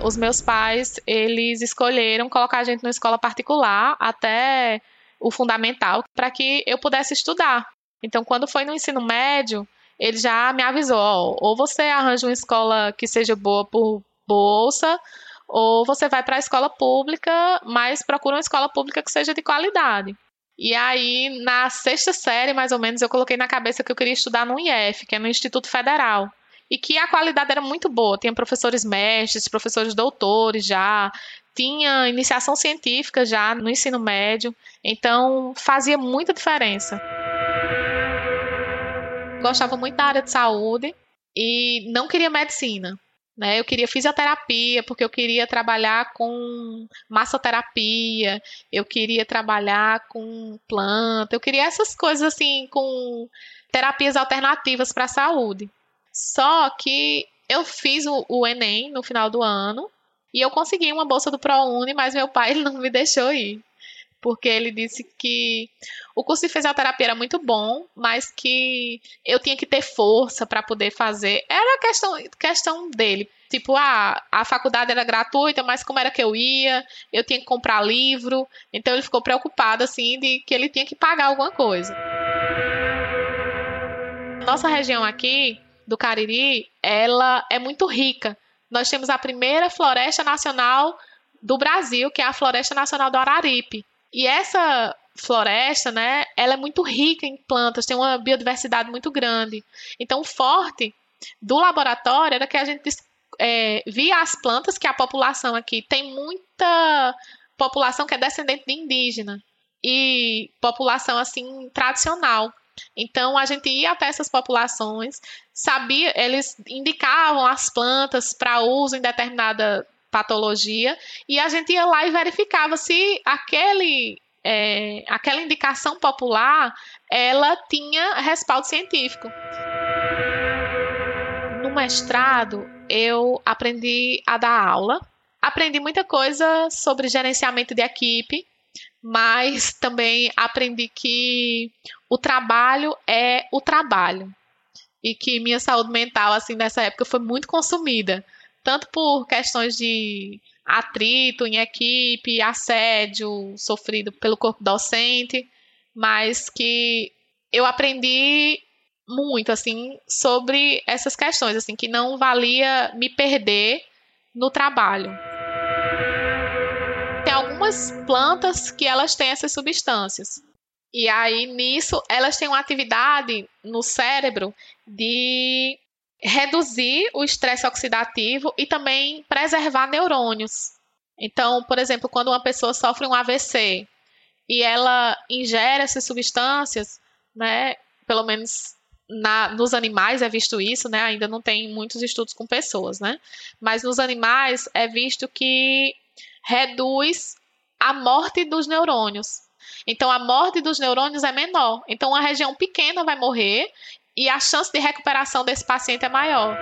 os meus pais, eles escolheram colocar a gente numa escola particular até o fundamental para que eu pudesse estudar. Então, quando foi no ensino médio, ele já me avisou, ó, ou você arranja uma escola que seja boa por bolsa, ou você vai para a escola pública, mas procura uma escola pública que seja de qualidade. E aí, na sexta série, mais ou menos, eu coloquei na cabeça que eu queria estudar no IF, que é no Instituto Federal. E que a qualidade era muito boa. Tinha professores mestres, professores doutores já, tinha iniciação científica já no ensino médio. Então, fazia muita diferença. Gostava muito da área de saúde e não queria medicina. Né? Eu queria fisioterapia, porque eu queria trabalhar com massoterapia, eu queria trabalhar com planta, eu queria essas coisas assim, com terapias alternativas para a saúde. Só que eu fiz o, o, Enem no final do ano e eu consegui uma bolsa do ProUni, mas meu pai não me deixou ir porque ele disse que o curso de fisioterapia era muito bom, mas que eu tinha que ter força para poder fazer. Era questão, questão dele. Tipo, ah, a faculdade era gratuita, mas como era que eu ia? Eu tinha que comprar livro. Então ele ficou preocupado, assim, de que ele tinha que pagar alguma coisa. Nossa região aqui, do Cariri, ela é muito rica. Nós temos a primeira floresta nacional do Brasil, que é a Floresta Nacional do Araripe. E essa floresta, né, ela é muito rica em plantas, tem uma biodiversidade muito grande. Então, o forte do laboratório era que a gente é, via as plantas que a população aqui tem muita população que é descendente de indígena e população assim tradicional. Então a gente ia até essas populações, sabia, eles indicavam as plantas para uso em determinada patologia e a gente ia lá e verificava se aquele é, aquela indicação popular ela tinha respaldo científico. No mestrado eu aprendi a dar aula, aprendi muita coisa sobre gerenciamento de equipe, mas também aprendi que o trabalho é o trabalho e que minha saúde mental assim nessa época foi muito consumida tanto por questões de atrito em equipe, assédio sofrido pelo corpo docente, mas que eu aprendi muito assim sobre essas questões, assim que não valia me perder no trabalho. Algumas plantas que elas têm essas substâncias. E aí nisso elas têm uma atividade no cérebro de reduzir o estresse oxidativo e também preservar neurônios. Então, por exemplo, quando uma pessoa sofre um AVC e ela ingere essas substâncias, né, pelo menos na, nos animais é visto isso, né? Ainda não tem muitos estudos com pessoas, né? Mas nos animais é visto que reduz a morte dos neurônios. Então a morte dos neurônios é menor. Então uma região pequena vai morrer e a chance de recuperação desse paciente é maior.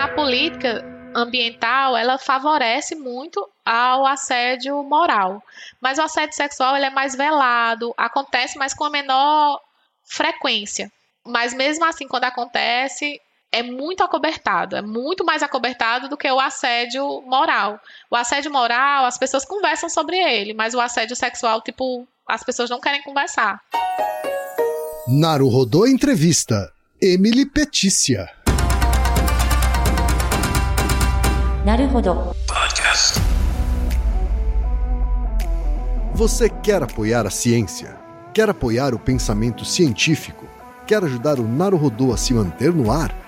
A política ambiental, ela favorece muito ao assédio moral, mas o assédio sexual ele é mais velado, acontece, mas com a menor frequência. Mas mesmo assim, quando acontece, é muito acobertado, é muito mais acobertado do que o assédio moral. O assédio moral, as pessoas conversam sobre ele, mas o assédio sexual, tipo, as pessoas não querem conversar. Naruhodô Entrevista. Emily Petícia. Naruhodô. Podcast. Você quer apoiar a ciência? Quer apoiar o pensamento científico? Quer ajudar o Naruhodô a se manter no ar?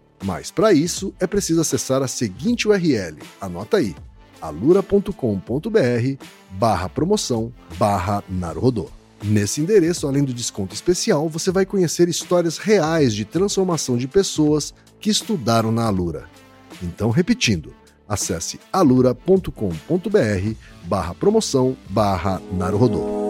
Mas para isso é preciso acessar a seguinte URL, anota aí, alura.com.br barra promoção barra. Nesse endereço, além do desconto especial, você vai conhecer histórias reais de transformação de pessoas que estudaram na Alura. Então, repetindo, acesse alura.com.br barra promoção barra Naruhodô.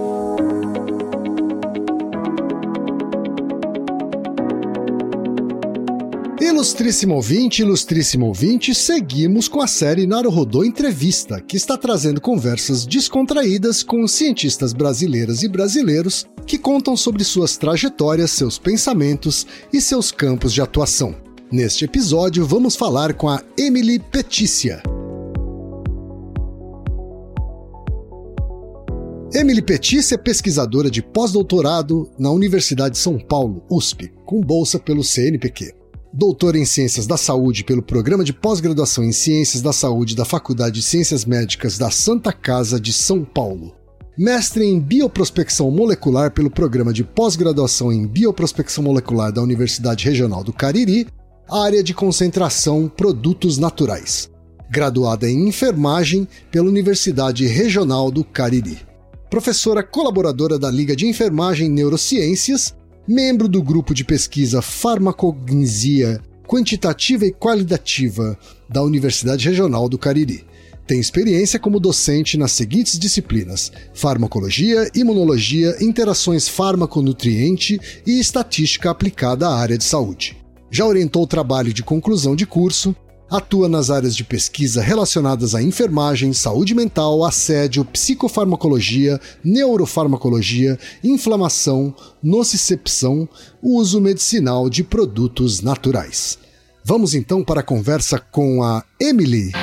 Ilustríssimo ouvinte, ilustríssimo ouvinte, seguimos com a série Naruhodô Entrevista, que está trazendo conversas descontraídas com cientistas brasileiras e brasileiros que contam sobre suas trajetórias, seus pensamentos e seus campos de atuação. Neste episódio, vamos falar com a Emily Petícia. Emily Petícia é pesquisadora de pós-doutorado na Universidade de São Paulo, USP, com bolsa pelo CNPq doutor em Ciências da Saúde pelo Programa de Pós-Graduação em Ciências da Saúde da Faculdade de Ciências Médicas da Santa Casa de São Paulo. Mestre em Bioprospecção Molecular pelo Programa de Pós-Graduação em Bioprospecção Molecular da Universidade Regional do Cariri, área de concentração Produtos Naturais. Graduada em Enfermagem pela Universidade Regional do Cariri. Professora colaboradora da Liga de Enfermagem Neurociências membro do grupo de pesquisa Farmacognia Quantitativa e Qualitativa da Universidade Regional do Cariri. Tem experiência como docente nas seguintes disciplinas: farmacologia, imunologia, interações fármaco-nutriente e estatística aplicada à área de saúde. Já orientou o trabalho de conclusão de curso, Atua nas áreas de pesquisa relacionadas à enfermagem, saúde mental, assédio, psicofarmacologia, neurofarmacologia, inflamação, nocicepção, uso medicinal de produtos naturais. Vamos então para a conversa com a Emily.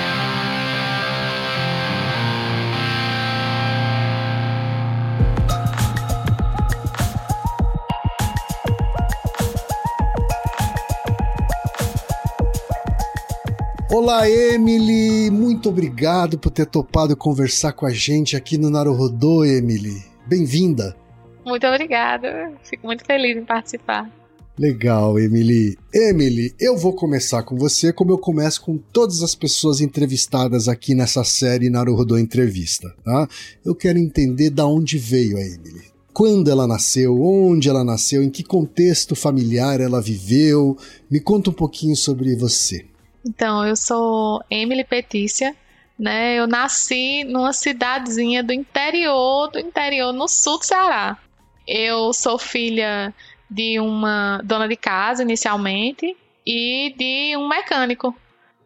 Olá, Emily! Muito obrigado por ter topado conversar com a gente aqui no Naruhodô, Emily. Bem-vinda! Muito obrigada. Fico muito feliz em participar. Legal, Emily. Emily, eu vou começar com você como eu começo com todas as pessoas entrevistadas aqui nessa série Naruhodô Entrevista, tá? Eu quero entender da onde veio a Emily. Quando ela nasceu, onde ela nasceu, em que contexto familiar ela viveu. Me conta um pouquinho sobre você. Então, eu sou Emily Petícia, né? Eu nasci numa cidadezinha do interior, do interior, no sul do Ceará. Eu sou filha de uma dona de casa inicialmente e de um mecânico.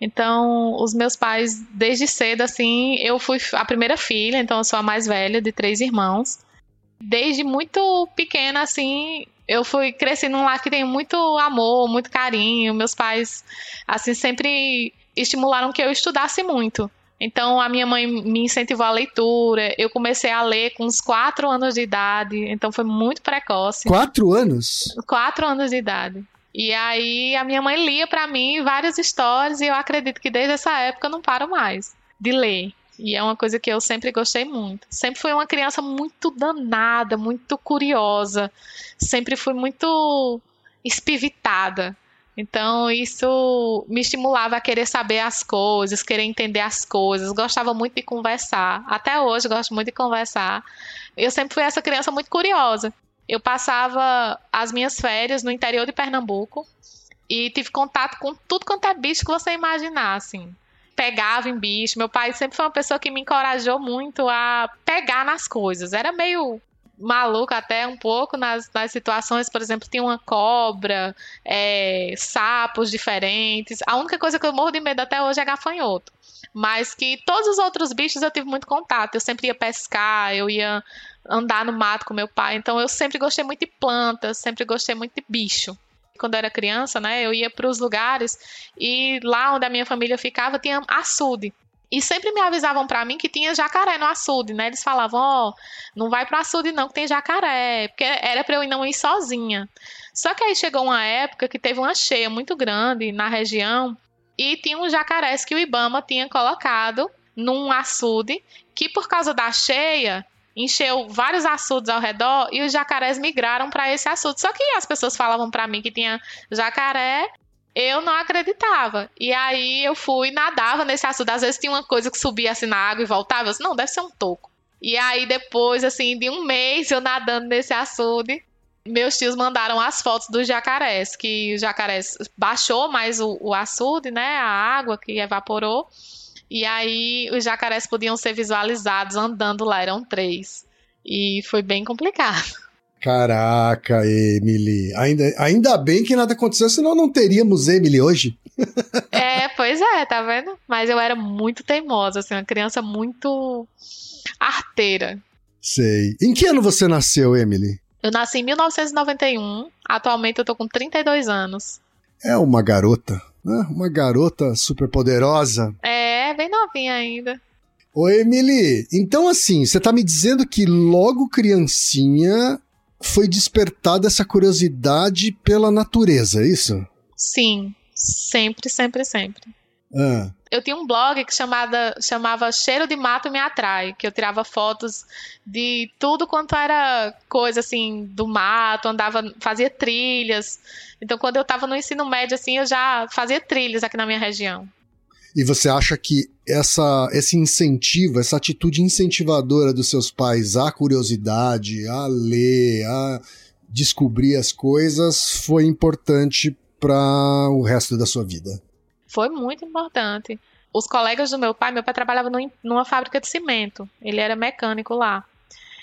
Então, os meus pais, desde cedo, assim, eu fui a primeira filha, então eu sou a mais velha de três irmãos. Desde muito pequena, assim, eu fui crescendo num lar que tem muito amor, muito carinho. Meus pais, assim, sempre estimularam que eu estudasse muito. Então, a minha mãe me incentivou a leitura. Eu comecei a ler com uns quatro anos de idade. Então, foi muito precoce. Quatro anos? Quatro anos de idade. E aí, a minha mãe lia para mim várias histórias. E eu acredito que desde essa época eu não paro mais de ler. E é uma coisa que eu sempre gostei muito. Sempre fui uma criança muito danada, muito curiosa. Sempre fui muito espivitada. Então, isso me estimulava a querer saber as coisas, querer entender as coisas. Gostava muito de conversar. Até hoje gosto muito de conversar. Eu sempre fui essa criança muito curiosa. Eu passava as minhas férias no interior de Pernambuco e tive contato com tudo quanto é bicho que você imaginar, assim pegava em bicho. Meu pai sempre foi uma pessoa que me encorajou muito a pegar nas coisas. Era meio maluco até um pouco nas, nas situações, por exemplo, tinha uma cobra, é, sapos diferentes. A única coisa que eu morro de medo até hoje é gafanhoto. Mas que todos os outros bichos eu tive muito contato. Eu sempre ia pescar, eu ia andar no mato com meu pai. Então eu sempre gostei muito de plantas, sempre gostei muito de bicho. Quando eu era criança, né, eu ia para os lugares e lá onde a minha família ficava tinha açude. E sempre me avisavam para mim que tinha jacaré no açude, né? Eles falavam, ó, oh, não vai pro açude não que tem jacaré, porque era para eu não ir sozinha. Só que aí chegou uma época que teve uma cheia muito grande na região e tinha uns jacarés que o Ibama tinha colocado num açude que por causa da cheia encheu vários açudes ao redor e os jacarés migraram para esse açude. Só que as pessoas falavam para mim que tinha jacaré eu não acreditava. E aí eu fui, nadava nesse açude. Às vezes tinha uma coisa que subia assim na água e voltava. Eu disse, não, deve ser um toco. E aí depois, assim, de um mês eu nadando nesse açude, meus tios mandaram as fotos dos jacarés, que os jacarés baixou mais o, o açude, né, a água que evaporou. E aí os jacarés podiam ser visualizados andando lá, eram três. E foi bem complicado. Caraca, Emily. Ainda, ainda bem que nada aconteceu, senão não teríamos Emily hoje. é, pois é, tá vendo? Mas eu era muito teimosa, assim, uma criança muito arteira. Sei. Em que ano você nasceu, Emily? Eu nasci em 1991. Atualmente eu tô com 32 anos. É uma garota, né? Uma garota super poderosa. É, bem novinha ainda. Ô, Emily, então assim, você tá me dizendo que logo criancinha foi despertada essa curiosidade pela natureza, é isso? Sim, sempre, sempre, sempre. Ah. Eu tinha um blog que chamada, chamava Cheiro de Mato Me Atrai, que eu tirava fotos de tudo quanto era coisa assim do mato, andava, fazia trilhas. Então, quando eu estava no ensino médio, assim, eu já fazia trilhas aqui na minha região. E você acha que essa, esse incentivo, essa atitude incentivadora dos seus pais à curiosidade, a ler, a descobrir as coisas foi importante para o resto da sua vida? Foi muito importante. Os colegas do meu pai, meu pai trabalhava numa fábrica de cimento, ele era mecânico lá.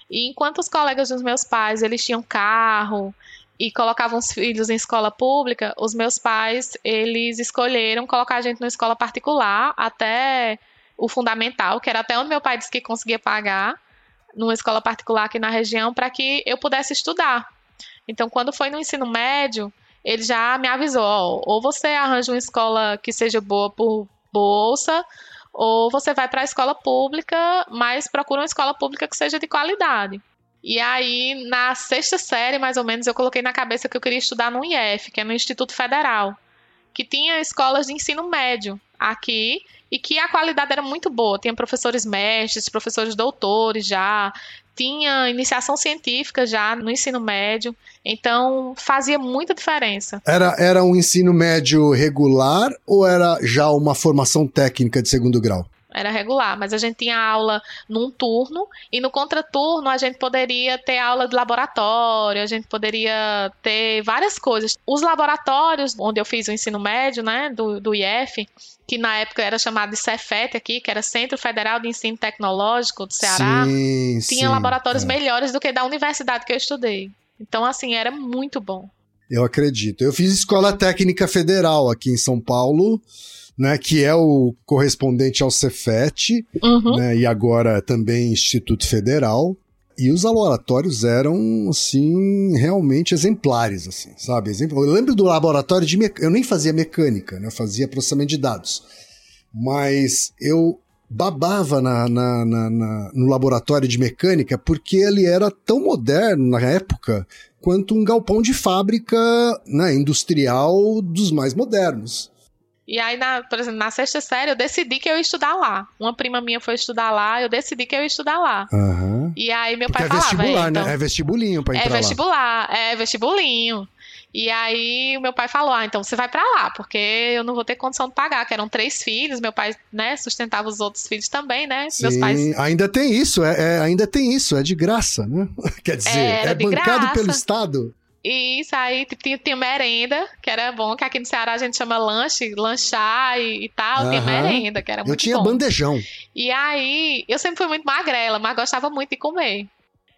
E enquanto os colegas dos meus pais, eles tinham carro, e colocavam os filhos em escola pública, os meus pais, eles escolheram colocar a gente numa escola particular até o fundamental, que era até onde meu pai disse que conseguia pagar, numa escola particular aqui na região, para que eu pudesse estudar. Então, quando foi no ensino médio, ele já me avisou, ó, ou você arranja uma escola que seja boa por bolsa, ou você vai para a escola pública, mas procura uma escola pública que seja de qualidade. E aí, na sexta série, mais ou menos, eu coloquei na cabeça que eu queria estudar no IF, que é no Instituto Federal, que tinha escolas de ensino médio aqui e que a qualidade era muito boa. Tinha professores mestres, professores doutores já, tinha iniciação científica já no ensino médio, então fazia muita diferença. Era, era um ensino médio regular ou era já uma formação técnica de segundo grau? Era regular, mas a gente tinha aula num turno e no contraturno a gente poderia ter aula de laboratório, a gente poderia ter várias coisas. Os laboratórios onde eu fiz o ensino médio, né, do, do IF, que na época era chamado de Cefet aqui, que era Centro Federal de Ensino Tecnológico do Ceará, sim, tinha sim, laboratórios é. melhores do que da universidade que eu estudei. Então, assim, era muito bom. Eu acredito. Eu fiz escola técnica federal aqui em São Paulo né, que é o correspondente ao Cefet, uhum. né, e agora também Instituto Federal. E os laboratórios eram, assim, realmente exemplares, assim, sabe? Eu lembro do laboratório de... Mec... Eu nem fazia mecânica, né? Eu fazia processamento de dados. Mas eu babava na, na, na, na, no laboratório de mecânica porque ele era tão moderno na época quanto um galpão de fábrica né, industrial dos mais modernos. E aí, na, por exemplo, na sexta série, eu decidi que eu ia estudar lá. Uma prima minha foi estudar lá, eu decidi que eu ia estudar lá. Uhum. E aí meu Porque pai é falava. vestibular, então, né? É vestibulinho pra entrar É vestibular, lá. é vestibulinho. E aí o meu pai falou: ah, então você vai para lá, porque eu não vou ter condição de pagar, que eram três filhos, meu pai, né, sustentava os outros filhos também, né? Sim, Meus pais. Ainda tem isso, é, é, ainda tem isso, é de graça, né? Quer dizer, é de bancado graça. pelo Estado. E isso aí tipo, tinha, tinha merenda, que era bom, que aqui no Ceará a gente chama lanche, lanchar e, e tal, tinha Aham. merenda, que era muito Eu tinha bom. bandejão. E aí, eu sempre fui muito magrela, mas gostava muito de comer.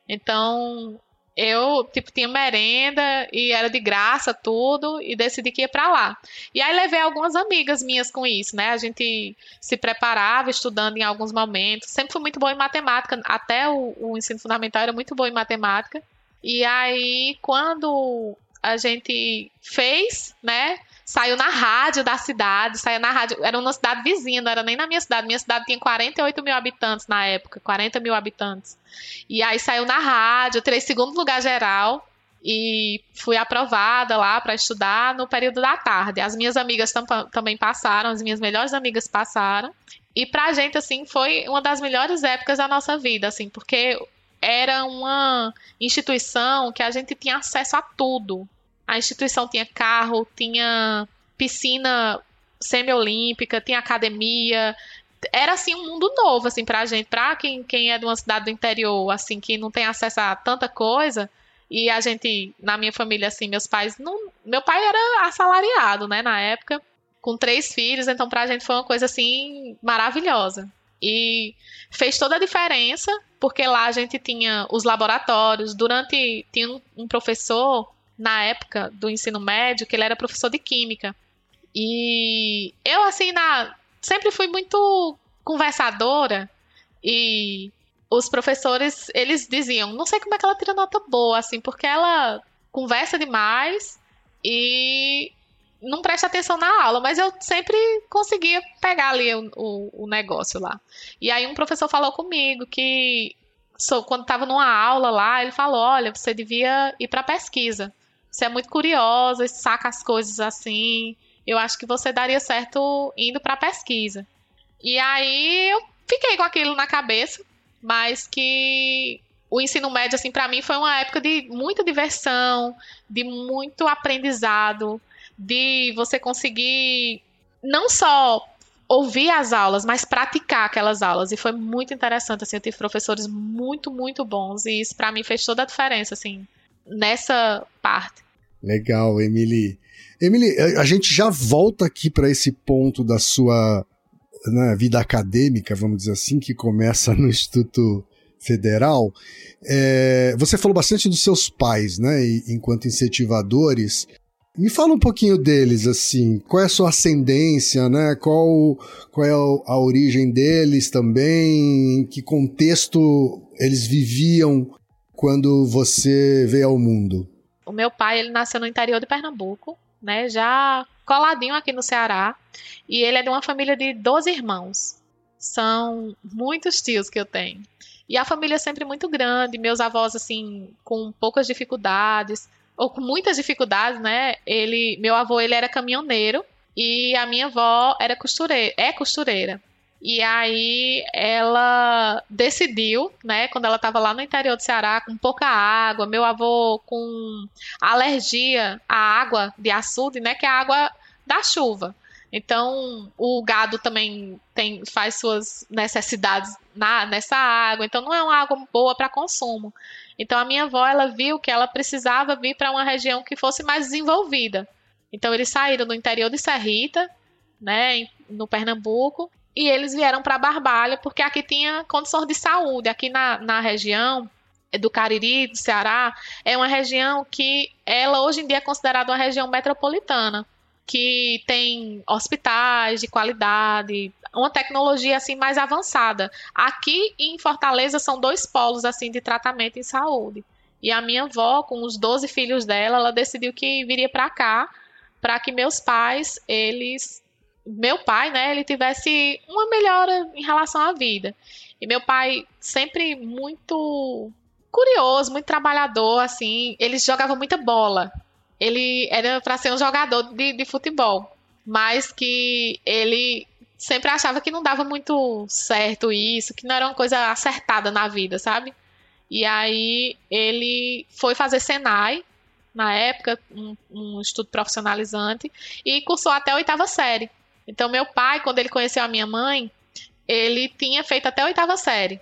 Então, eu, tipo, tinha merenda e era de graça tudo e decidi que ia para lá. E aí levei algumas amigas minhas com isso, né? A gente se preparava estudando em alguns momentos. Sempre fui muito boa em matemática, até o, o ensino fundamental era muito boa em matemática. E aí, quando a gente fez, né? Saiu na rádio da cidade, saiu na rádio, era uma cidade vizinha, não era nem na minha cidade. Minha cidade tinha 48 mil habitantes na época, 40 mil habitantes. E aí saiu na rádio, tirei segundo lugar geral e fui aprovada lá para estudar no período da tarde. As minhas amigas tam também passaram, as minhas melhores amigas passaram. E pra gente, assim, foi uma das melhores épocas da nossa vida, assim, porque era uma instituição que a gente tinha acesso a tudo. A instituição tinha carro, tinha piscina semiolímpica, tinha academia. Era assim um mundo novo assim pra gente, pra quem, quem é de uma cidade do interior, assim, que não tem acesso a tanta coisa. E a gente, na minha família, assim, meus pais não. Meu pai era assalariado, né, na época, com três filhos, então pra gente foi uma coisa assim maravilhosa. E fez toda a diferença, porque lá a gente tinha os laboratórios. Durante. Tinha um, um professor, na época do ensino médio, que ele era professor de química. E eu, assim, na, sempre fui muito conversadora. E os professores, eles diziam, não sei como é que ela tira nota boa, assim, porque ela conversa demais e não presta atenção na aula, mas eu sempre conseguia pegar ali o, o, o negócio lá. E aí um professor falou comigo que quando estava numa aula lá, ele falou: olha, você devia ir para pesquisa. Você é muito curiosa, saca as coisas assim. Eu acho que você daria certo indo para pesquisa. E aí eu fiquei com aquilo na cabeça, mas que o ensino médio assim para mim foi uma época de muita diversão, de muito aprendizado, de você conseguir não só ouvir as aulas, mas praticar aquelas aulas. E foi muito interessante, assim, eu tive professores muito, muito bons. E isso para mim fez toda a diferença, assim, nessa parte. Legal, Emily. Emily, a gente já volta aqui para esse ponto da sua né, vida acadêmica, vamos dizer assim, que começa no Instituto Federal. É, você falou bastante dos seus pais, né, enquanto incentivadores. Me fala um pouquinho deles, assim, qual é a sua ascendência, né? Qual, qual é a origem deles também? Em que contexto eles viviam quando você veio ao mundo? O meu pai, ele nasceu no interior de Pernambuco, né? Já coladinho aqui no Ceará. E ele é de uma família de 12 irmãos. São muitos tios que eu tenho. E a família é sempre muito grande, meus avós, assim, com poucas dificuldades ou com muitas dificuldades, né? Ele, meu avô, ele era caminhoneiro e a minha avó era costureira, é costureira. E aí ela decidiu, né, quando ela estava lá no interior do Ceará, com pouca água, meu avô com alergia à água de açude, né, que é a água da chuva. Então, o gado também tem, faz suas necessidades na, nessa água, então não é uma água boa para consumo. Então a minha avó ela viu que ela precisava vir para uma região que fosse mais desenvolvida. Então eles saíram do interior de Serrita, né, no Pernambuco, e eles vieram para Barbalha porque aqui tinha condições de saúde. Aqui na, na região do Cariri, do Ceará, é uma região que ela hoje em dia é considerada uma região metropolitana, que tem hospitais de qualidade, uma tecnologia assim mais avançada. Aqui em Fortaleza são dois polos assim de tratamento em saúde. E a minha avó, com os 12 filhos dela, ela decidiu que viria para cá para que meus pais, eles meu pai, né, ele tivesse uma melhora em relação à vida. E meu pai sempre muito curioso, muito trabalhador, assim, ele jogava muita bola. Ele era para ser um jogador de, de futebol, mas que ele sempre achava que não dava muito certo isso, que não era uma coisa acertada na vida, sabe? E aí ele foi fazer Senai, na época, um, um estudo profissionalizante, e cursou até a oitava série. Então, meu pai, quando ele conheceu a minha mãe, ele tinha feito até a oitava série.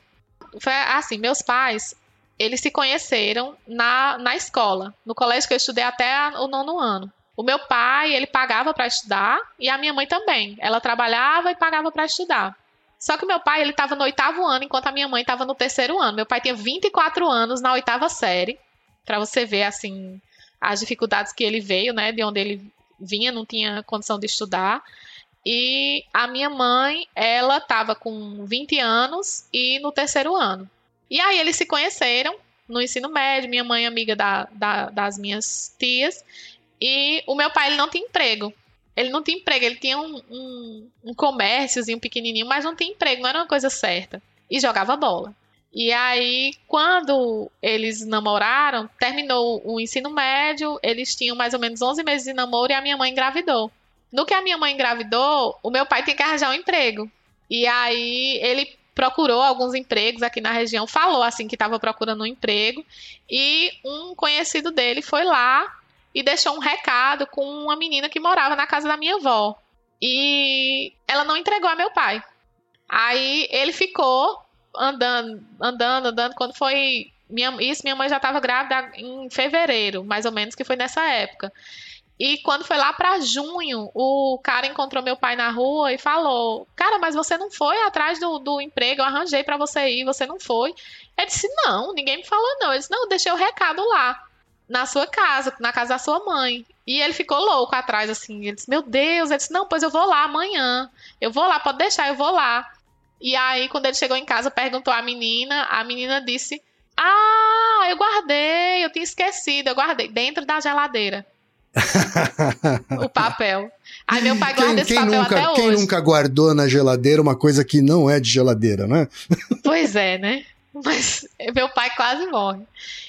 Foi assim, meus pais, eles se conheceram na, na escola, no colégio que eu estudei até o nono ano. O meu pai, ele pagava para estudar e a minha mãe também. Ela trabalhava e pagava para estudar. Só que meu pai, ele estava no oitavo ano, enquanto a minha mãe estava no terceiro ano. Meu pai tinha 24 anos na oitava série. para você ver assim as dificuldades que ele veio, né, de onde ele vinha, não tinha condição de estudar. E a minha mãe, ela estava com 20 anos e no terceiro ano. E aí eles se conheceram no ensino médio, minha mãe amiga da, da, das minhas tias. E o meu pai ele não tinha emprego. Ele não tinha emprego, ele tinha um, um, um comérciozinho pequenininho, mas não tinha emprego, não era uma coisa certa. E jogava bola. E aí, quando eles namoraram, terminou o ensino médio, eles tinham mais ou menos 11 meses de namoro e a minha mãe engravidou. No que a minha mãe engravidou, o meu pai tem que arranjar um emprego. E aí ele procurou alguns empregos aqui na região, falou assim que estava procurando um emprego e um conhecido dele foi lá e deixou um recado com uma menina que morava na casa da minha avó. E ela não entregou a meu pai. Aí ele ficou andando, andando, andando. Quando foi. Minha, isso, minha mãe já estava grávida em fevereiro, mais ou menos, que foi nessa época. E quando foi lá para junho, o cara encontrou meu pai na rua e falou: Cara, mas você não foi atrás do, do emprego, eu arranjei para você ir, você não foi. Ele disse: Não, ninguém me falou não. Ele disse: Não, deixei o recado lá, na sua casa, na casa da sua mãe. E ele ficou louco atrás, assim. Ele disse: Meu Deus. Ele disse: Não, pois eu vou lá amanhã. Eu vou lá, pode deixar, eu vou lá. E aí, quando ele chegou em casa, perguntou à menina. A menina disse: Ah, eu guardei, eu tinha esquecido, eu guardei dentro da geladeira. O papel. Aí meu pai guarda quem, esse papel nunca, até quem hoje. nunca guardou na geladeira uma coisa que não é de geladeira, né? Pois é, né? Mas meu pai quase morre.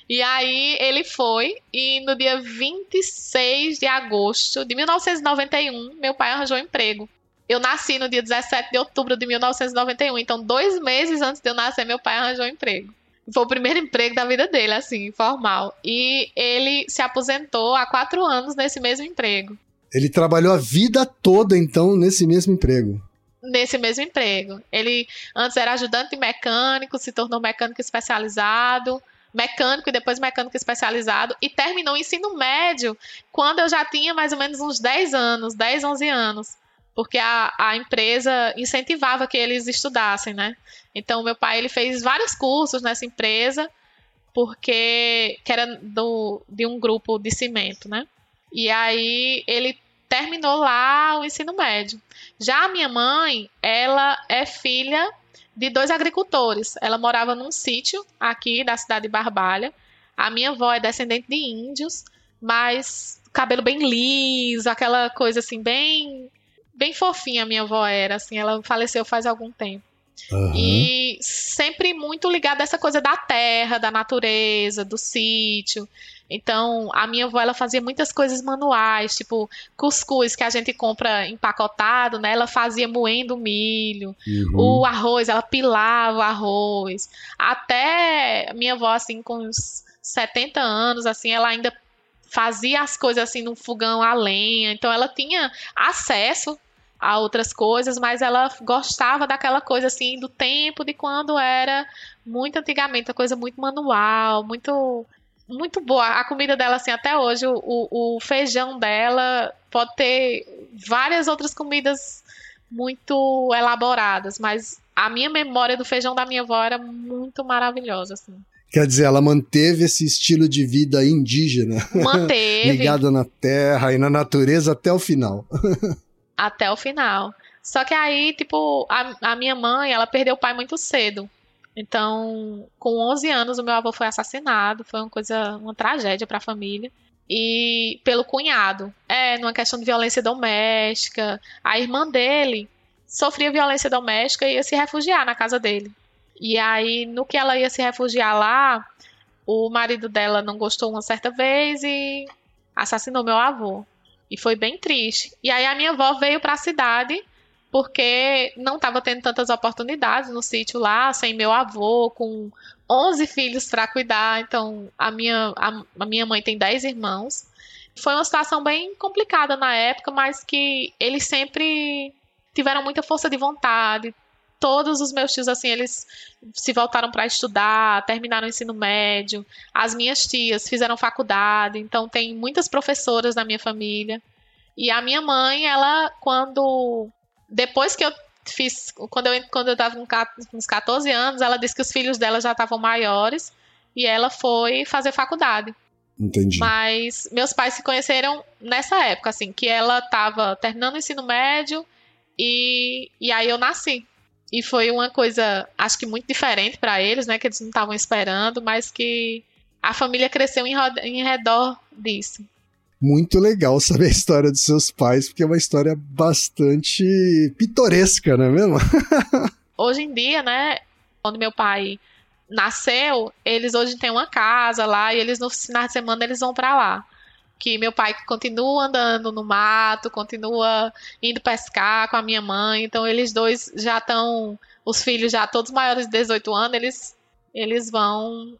E aí ele foi, e no dia 26 de agosto de 1991, meu pai arranjou um emprego. Eu nasci no dia 17 de outubro de 1991, então dois meses antes de eu nascer, meu pai arranjou um emprego. Foi o primeiro emprego da vida dele, assim, formal. E ele se aposentou há quatro anos nesse mesmo emprego. Ele trabalhou a vida toda, então, nesse mesmo emprego. Nesse mesmo emprego. Ele antes era ajudante mecânico, se tornou mecânico especializado, mecânico e depois mecânico especializado, e terminou o ensino médio quando eu já tinha mais ou menos uns 10 anos, 10, 11 anos porque a, a empresa incentivava que eles estudassem, né? Então, meu pai ele fez vários cursos nessa empresa, porque que era do, de um grupo de cimento, né? E aí ele terminou lá o ensino médio. Já a minha mãe, ela é filha de dois agricultores. Ela morava num sítio aqui da cidade de Barbalha. A minha avó é descendente de índios, mas cabelo bem liso, aquela coisa assim bem bem fofinha a minha avó era, assim, ela faleceu faz algum tempo. Uhum. E sempre muito ligada a essa coisa da terra, da natureza, do sítio. Então, a minha avó ela fazia muitas coisas manuais, tipo cuscuz que a gente compra empacotado, né? Ela fazia moendo milho. Uhum. O arroz, ela pilava o arroz. Até minha avó assim com uns 70 anos, assim, ela ainda fazia as coisas assim no fogão a lenha. Então, ela tinha acesso a outras coisas, mas ela gostava daquela coisa assim do tempo de quando era muito antigamente, a coisa muito manual, muito muito boa. A comida dela assim até hoje, o, o feijão dela pode ter várias outras comidas muito elaboradas, mas a minha memória do feijão da minha avó era muito maravilhosa assim. Quer dizer, ela manteve esse estilo de vida indígena. Manteve. Ligada na terra e na natureza até o final. até o final. Só que aí, tipo, a, a minha mãe, ela perdeu o pai muito cedo. Então, com 11 anos, o meu avô foi assassinado. Foi uma coisa, uma tragédia para a família. E pelo cunhado. É, numa questão de violência doméstica. A irmã dele sofria violência doméstica e ia se refugiar na casa dele. E aí, no que ela ia se refugiar lá, o marido dela não gostou uma certa vez e assassinou meu avô. E foi bem triste. E aí a minha avó veio para a cidade porque não estava tendo tantas oportunidades no sítio lá, sem meu avô, com 11 filhos para cuidar. Então, a minha, a, a, minha mãe tem 10 irmãos. Foi uma situação bem complicada na época, mas que eles sempre tiveram muita força de vontade, todos os meus tios, assim, eles se voltaram para estudar, terminaram o ensino médio. As minhas tias fizeram faculdade, então tem muitas professoras na minha família. E a minha mãe, ela, quando. Depois que eu fiz. Quando eu, quando eu tava com uns 14 anos, ela disse que os filhos dela já estavam maiores e ela foi fazer faculdade. Entendi. Mas meus pais se conheceram nessa época, assim, que ela estava terminando o ensino médio e, e aí eu nasci. E foi uma coisa, acho que muito diferente para eles, né? Que eles não estavam esperando, mas que a família cresceu em, em redor disso. Muito legal saber a história dos seus pais, porque é uma história bastante pitoresca, não é mesmo? Hoje em dia, né? Quando meu pai nasceu, eles hoje têm uma casa lá e eles no final de semana eles vão para lá. Que meu pai continua andando no mato, continua indo pescar com a minha mãe, então eles dois já estão, os filhos já todos maiores de 18 anos, eles eles vão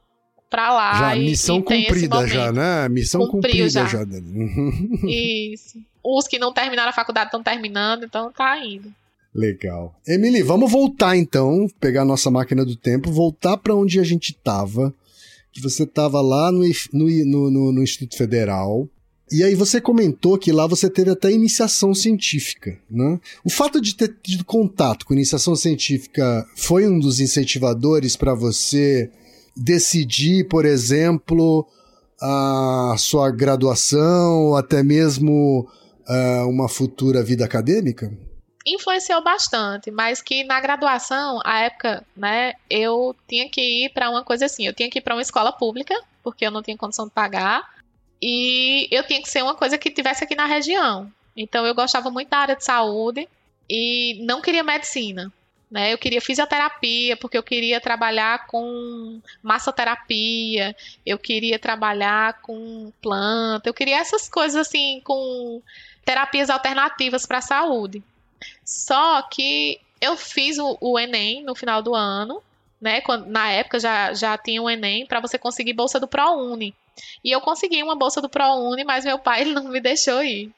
para lá. Já, e, missão e cumprida já, né? Missão Cumpriu cumprida já. já. Isso. Os que não terminaram a faculdade estão terminando, então tá indo. Legal. Emily, vamos voltar então, pegar a nossa máquina do tempo, voltar para onde a gente estava. Que você estava lá no, no, no, no, Instituto Federal. E aí você comentou que lá você teve até iniciação científica, né? O fato de ter tido contato com iniciação científica foi um dos incentivadores para você decidir, por exemplo, a sua graduação, ou até mesmo uh, uma futura vida acadêmica? Influenciou bastante, mas que na graduação, a época, né, eu tinha que ir para uma coisa assim, eu tinha que ir para uma escola pública, porque eu não tinha condição de pagar, e eu tinha que ser uma coisa que tivesse aqui na região. Então eu gostava muito da área de saúde e não queria medicina. Né, eu queria fisioterapia, porque eu queria trabalhar com massoterapia, eu queria trabalhar com planta, eu queria essas coisas assim, com terapias alternativas para a saúde. Só que eu fiz o, o Enem no final do ano, né? Quando, na época já, já tinha o Enem para você conseguir bolsa do ProUni. E eu consegui uma bolsa do ProUni, mas meu pai não me deixou ir.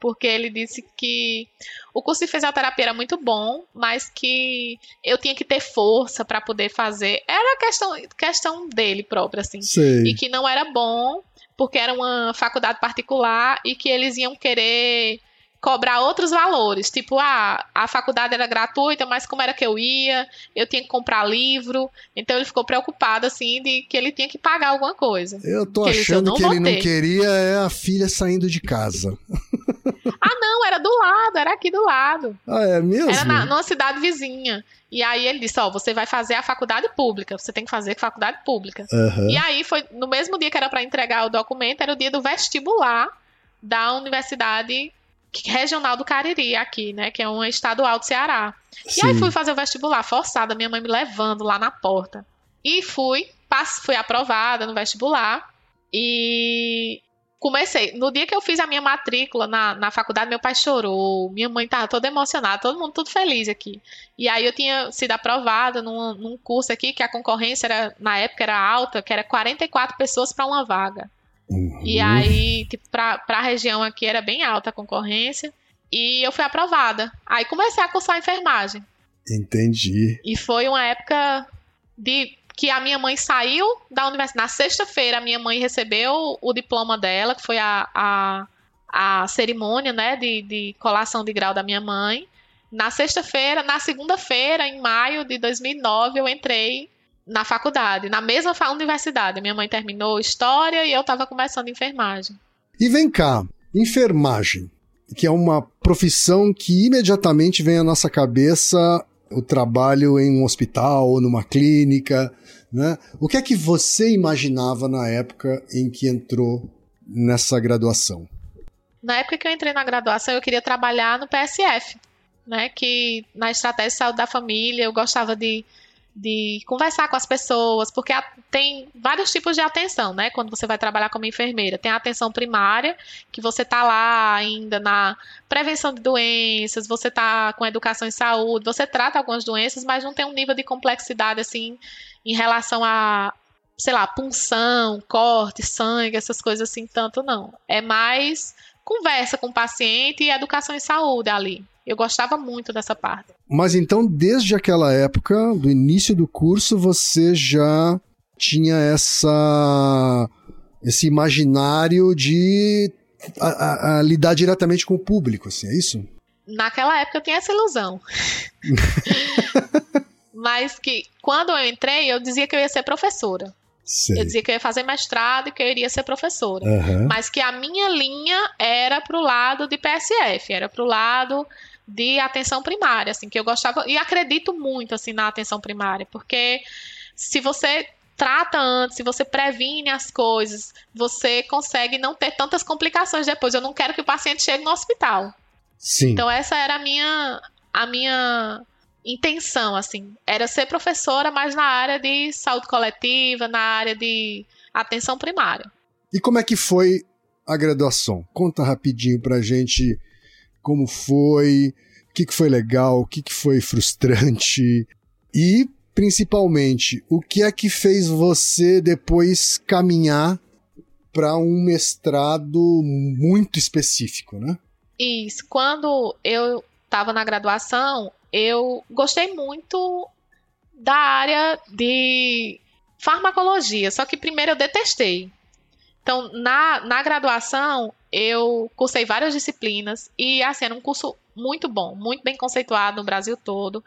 Porque ele disse que o curso de fisioterapia era muito bom, mas que eu tinha que ter força para poder fazer. Era questão, questão dele próprio, assim. Sei. E que não era bom, porque era uma faculdade particular e que eles iam querer cobrar outros valores, tipo, ah, a faculdade era gratuita, mas como era que eu ia? Eu tinha que comprar livro, então ele ficou preocupado, assim, de que ele tinha que pagar alguma coisa. Eu tô que achando ele, que ele não queria é a filha saindo de casa. ah, não, era do lado, era aqui do lado. Ah, é mesmo? Era na, numa cidade vizinha. E aí ele disse, ó, oh, você vai fazer a faculdade pública, você tem que fazer faculdade pública. Uhum. E aí foi no mesmo dia que era para entregar o documento, era o dia do vestibular da universidade regional do Cariri aqui, né? Que é uma estadual do Ceará. Sim. E aí fui fazer o vestibular forçada, minha mãe me levando lá na porta. E fui, passe, fui aprovada no vestibular. E comecei. No dia que eu fiz a minha matrícula na, na faculdade, meu pai chorou, minha mãe estava toda emocionada, todo mundo tudo feliz aqui. E aí eu tinha sido aprovada num, num curso aqui que a concorrência era, na época era alta, que era 44 pessoas para uma vaga. Uhum. E aí, tipo, pra, pra região aqui era bem alta a concorrência. E eu fui aprovada. Aí comecei a cursar enfermagem. Entendi. E foi uma época de que a minha mãe saiu da universidade. Na sexta-feira, a minha mãe recebeu o diploma dela, que foi a, a, a cerimônia né, de, de colação de grau da minha mãe. Na sexta-feira, na segunda-feira, em maio de 2009, eu entrei na faculdade, na mesma universidade. Minha mãe terminou história e eu estava começando enfermagem. E vem cá, enfermagem, que é uma profissão que imediatamente vem à nossa cabeça o trabalho em um hospital ou numa clínica, né? O que é que você imaginava na época em que entrou nessa graduação? Na época que eu entrei na graduação, eu queria trabalhar no PSF, né? Que na estratégia de saúde da família, eu gostava de de conversar com as pessoas, porque tem vários tipos de atenção, né? Quando você vai trabalhar como enfermeira, tem a atenção primária, que você tá lá ainda na prevenção de doenças, você tá com educação em saúde, você trata algumas doenças, mas não tem um nível de complexidade assim em relação a, sei lá, punção, corte, sangue, essas coisas assim, tanto não. É mais conversa com o paciente e educação em saúde ali. Eu gostava muito dessa parte. Mas então, desde aquela época, do início do curso, você já tinha essa esse imaginário de a, a, a lidar diretamente com o público, assim, é isso? Naquela época eu tinha essa ilusão. Mas que quando eu entrei, eu dizia que eu ia ser professora. Sei. Eu dizia que eu ia fazer mestrado e que eu iria ser professora. Uhum. Mas que a minha linha era pro lado de PSF, era pro lado de atenção primária, assim, que eu gostava e acredito muito assim na atenção primária, porque se você trata antes, se você previne as coisas, você consegue não ter tantas complicações depois. Eu não quero que o paciente chegue no hospital. Sim. Então essa era a minha a minha intenção, assim, era ser professora, mas na área de saúde coletiva, na área de atenção primária. E como é que foi a graduação? Conta rapidinho pra gente como foi, o que, que foi legal, o que, que foi frustrante e, principalmente, o que é que fez você depois caminhar para um mestrado muito específico, né? Isso. Quando eu estava na graduação, eu gostei muito da área de farmacologia, só que primeiro eu detestei. Então, na, na graduação, eu cursei várias disciplinas e, assim, era um curso muito bom, muito bem conceituado no Brasil todo.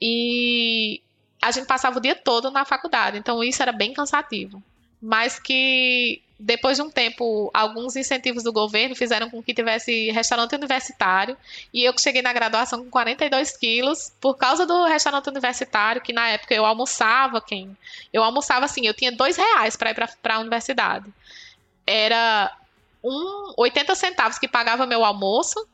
E a gente passava o dia todo na faculdade, então isso era bem cansativo. Mas que depois de um tempo, alguns incentivos do governo fizeram com que tivesse restaurante universitário. E eu cheguei na graduação com 42 quilos por causa do restaurante universitário, que na época eu almoçava, quem? Eu almoçava assim, eu tinha dois reais para ir para a universidade. Era um, 80 centavos que pagava meu almoço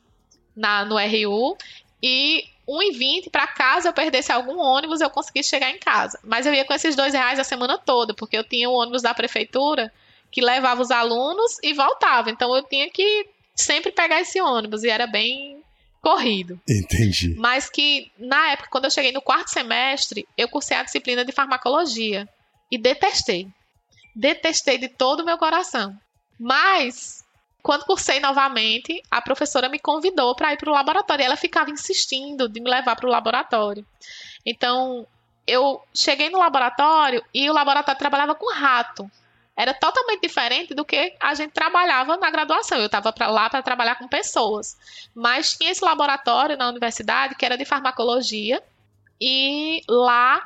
na, no RU e 1,20 para casa eu perdesse algum ônibus eu conseguisse chegar em casa. Mas eu ia com esses dois reais a semana toda, porque eu tinha o ônibus da prefeitura que levava os alunos e voltava. Então eu tinha que sempre pegar esse ônibus e era bem corrido. Entendi. Mas que na época, quando eu cheguei no quarto semestre, eu cursei a disciplina de farmacologia e detestei. Detestei de todo o meu coração. Mas quando cursei novamente, a professora me convidou para ir para o laboratório. Ela ficava insistindo de me levar para o laboratório. Então, eu cheguei no laboratório e o laboratório trabalhava com rato era totalmente diferente do que a gente trabalhava na graduação. Eu estava lá para trabalhar com pessoas. Mas tinha esse laboratório na universidade que era de farmacologia e lá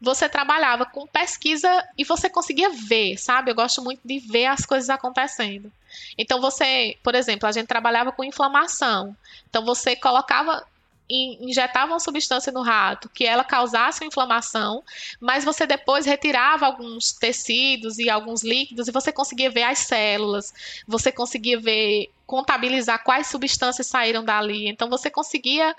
você trabalhava com pesquisa e você conseguia ver, sabe? Eu gosto muito de ver as coisas acontecendo. Então você, por exemplo, a gente trabalhava com inflamação. Então você colocava injetava uma substância no rato que ela causasse inflamação, mas você depois retirava alguns tecidos e alguns líquidos e você conseguia ver as células, você conseguia ver, contabilizar quais substâncias saíram dali. Então você conseguia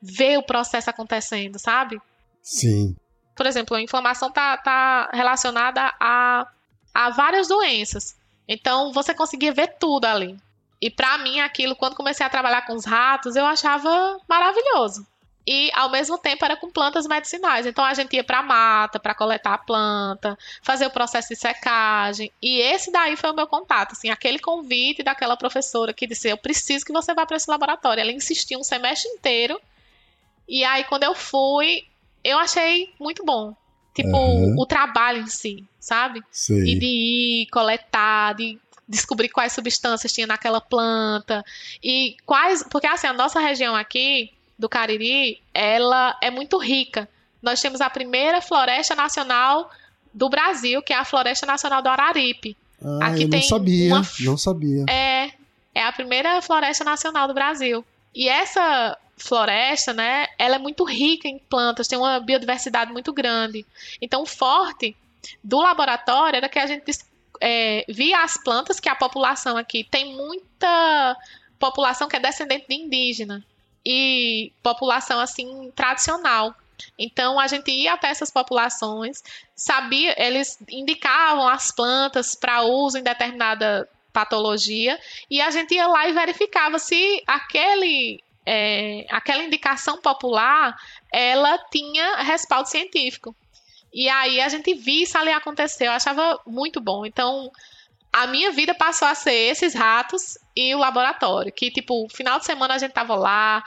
ver o processo acontecendo, sabe? Sim. Por exemplo, a inflamação está tá relacionada a, a várias doenças. Então você conseguia ver tudo ali. E para mim, aquilo, quando comecei a trabalhar com os ratos, eu achava maravilhoso. E ao mesmo tempo era com plantas medicinais. Então a gente ia para mata para coletar a planta, fazer o processo de secagem. E esse daí foi o meu contato, assim, aquele convite daquela professora que disse: "Eu preciso que você vá para esse laboratório". Ela insistiu um semestre inteiro. E aí quando eu fui, eu achei muito bom. Tipo, uhum. o trabalho em si, sabe? Sim. E de ir coletar, de descobrir quais substâncias tinha naquela planta e quais, porque assim, a nossa região aqui do Cariri, ela é muito rica. Nós temos a primeira floresta nacional do Brasil, que é a Floresta Nacional do Araripe. Ah, aqui eu tem não sabia, uma, não sabia. É, é a primeira floresta nacional do Brasil. E essa floresta, né, ela é muito rica em plantas, tem uma biodiversidade muito grande. Então, o forte do laboratório era que a gente é, via as plantas que a população aqui tem muita população que é descendente de indígena e população assim tradicional. Então a gente ia até essas populações, sabia, eles indicavam as plantas para uso em determinada patologia e a gente ia lá e verificava se aquele é, aquela indicação popular ela tinha respaldo científico. E aí a gente viu isso ali acontecer. Eu achava muito bom. Então, a minha vida passou a ser esses ratos e o laboratório. Que, tipo, final de semana a gente tava lá,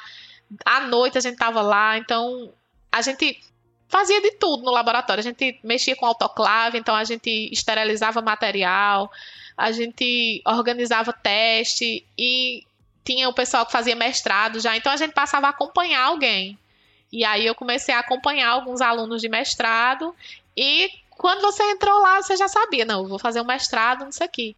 à noite a gente tava lá. Então, a gente fazia de tudo no laboratório. A gente mexia com autoclave, então a gente esterilizava material, a gente organizava teste e tinha o pessoal que fazia mestrado já. Então a gente passava a acompanhar alguém. E aí eu comecei a acompanhar alguns alunos de mestrado e quando você entrou lá, você já sabia, não, vou fazer um mestrado nisso aqui.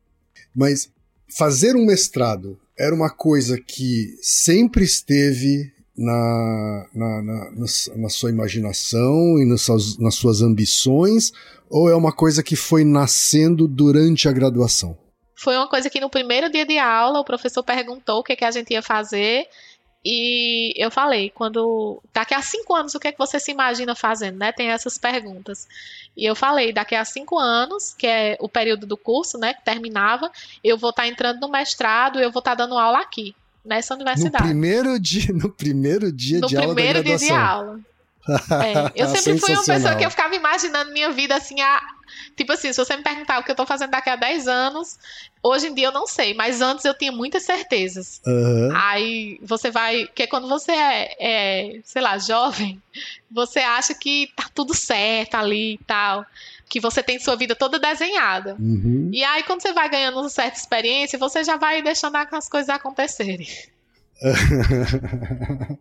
Mas fazer um mestrado era uma coisa que sempre esteve na, na, na, na sua imaginação e nas suas, nas suas ambições, ou é uma coisa que foi nascendo durante a graduação? Foi uma coisa que no primeiro dia de aula o professor perguntou o que, que a gente ia fazer e eu falei, quando daqui a cinco anos, o que é que você se imagina fazendo, né? Tem essas perguntas. E eu falei, daqui a cinco anos, que é o período do curso, né? Que terminava, eu vou estar tá entrando no mestrado, eu vou estar tá dando aula aqui, nessa universidade. No primeiro dia, no primeiro dia no de aula. No primeiro dia de aula. É, eu sempre fui uma pessoa que eu ficava imaginando minha vida assim, a, tipo assim, se você me perguntar o que eu tô fazendo daqui a 10 anos, hoje em dia eu não sei, mas antes eu tinha muitas certezas. Uhum. Aí você vai, que quando você é, é, sei lá, jovem, você acha que tá tudo certo ali e tal, que você tem sua vida toda desenhada. Uhum. E aí quando você vai ganhando uma certa experiência, você já vai deixando as coisas acontecerem.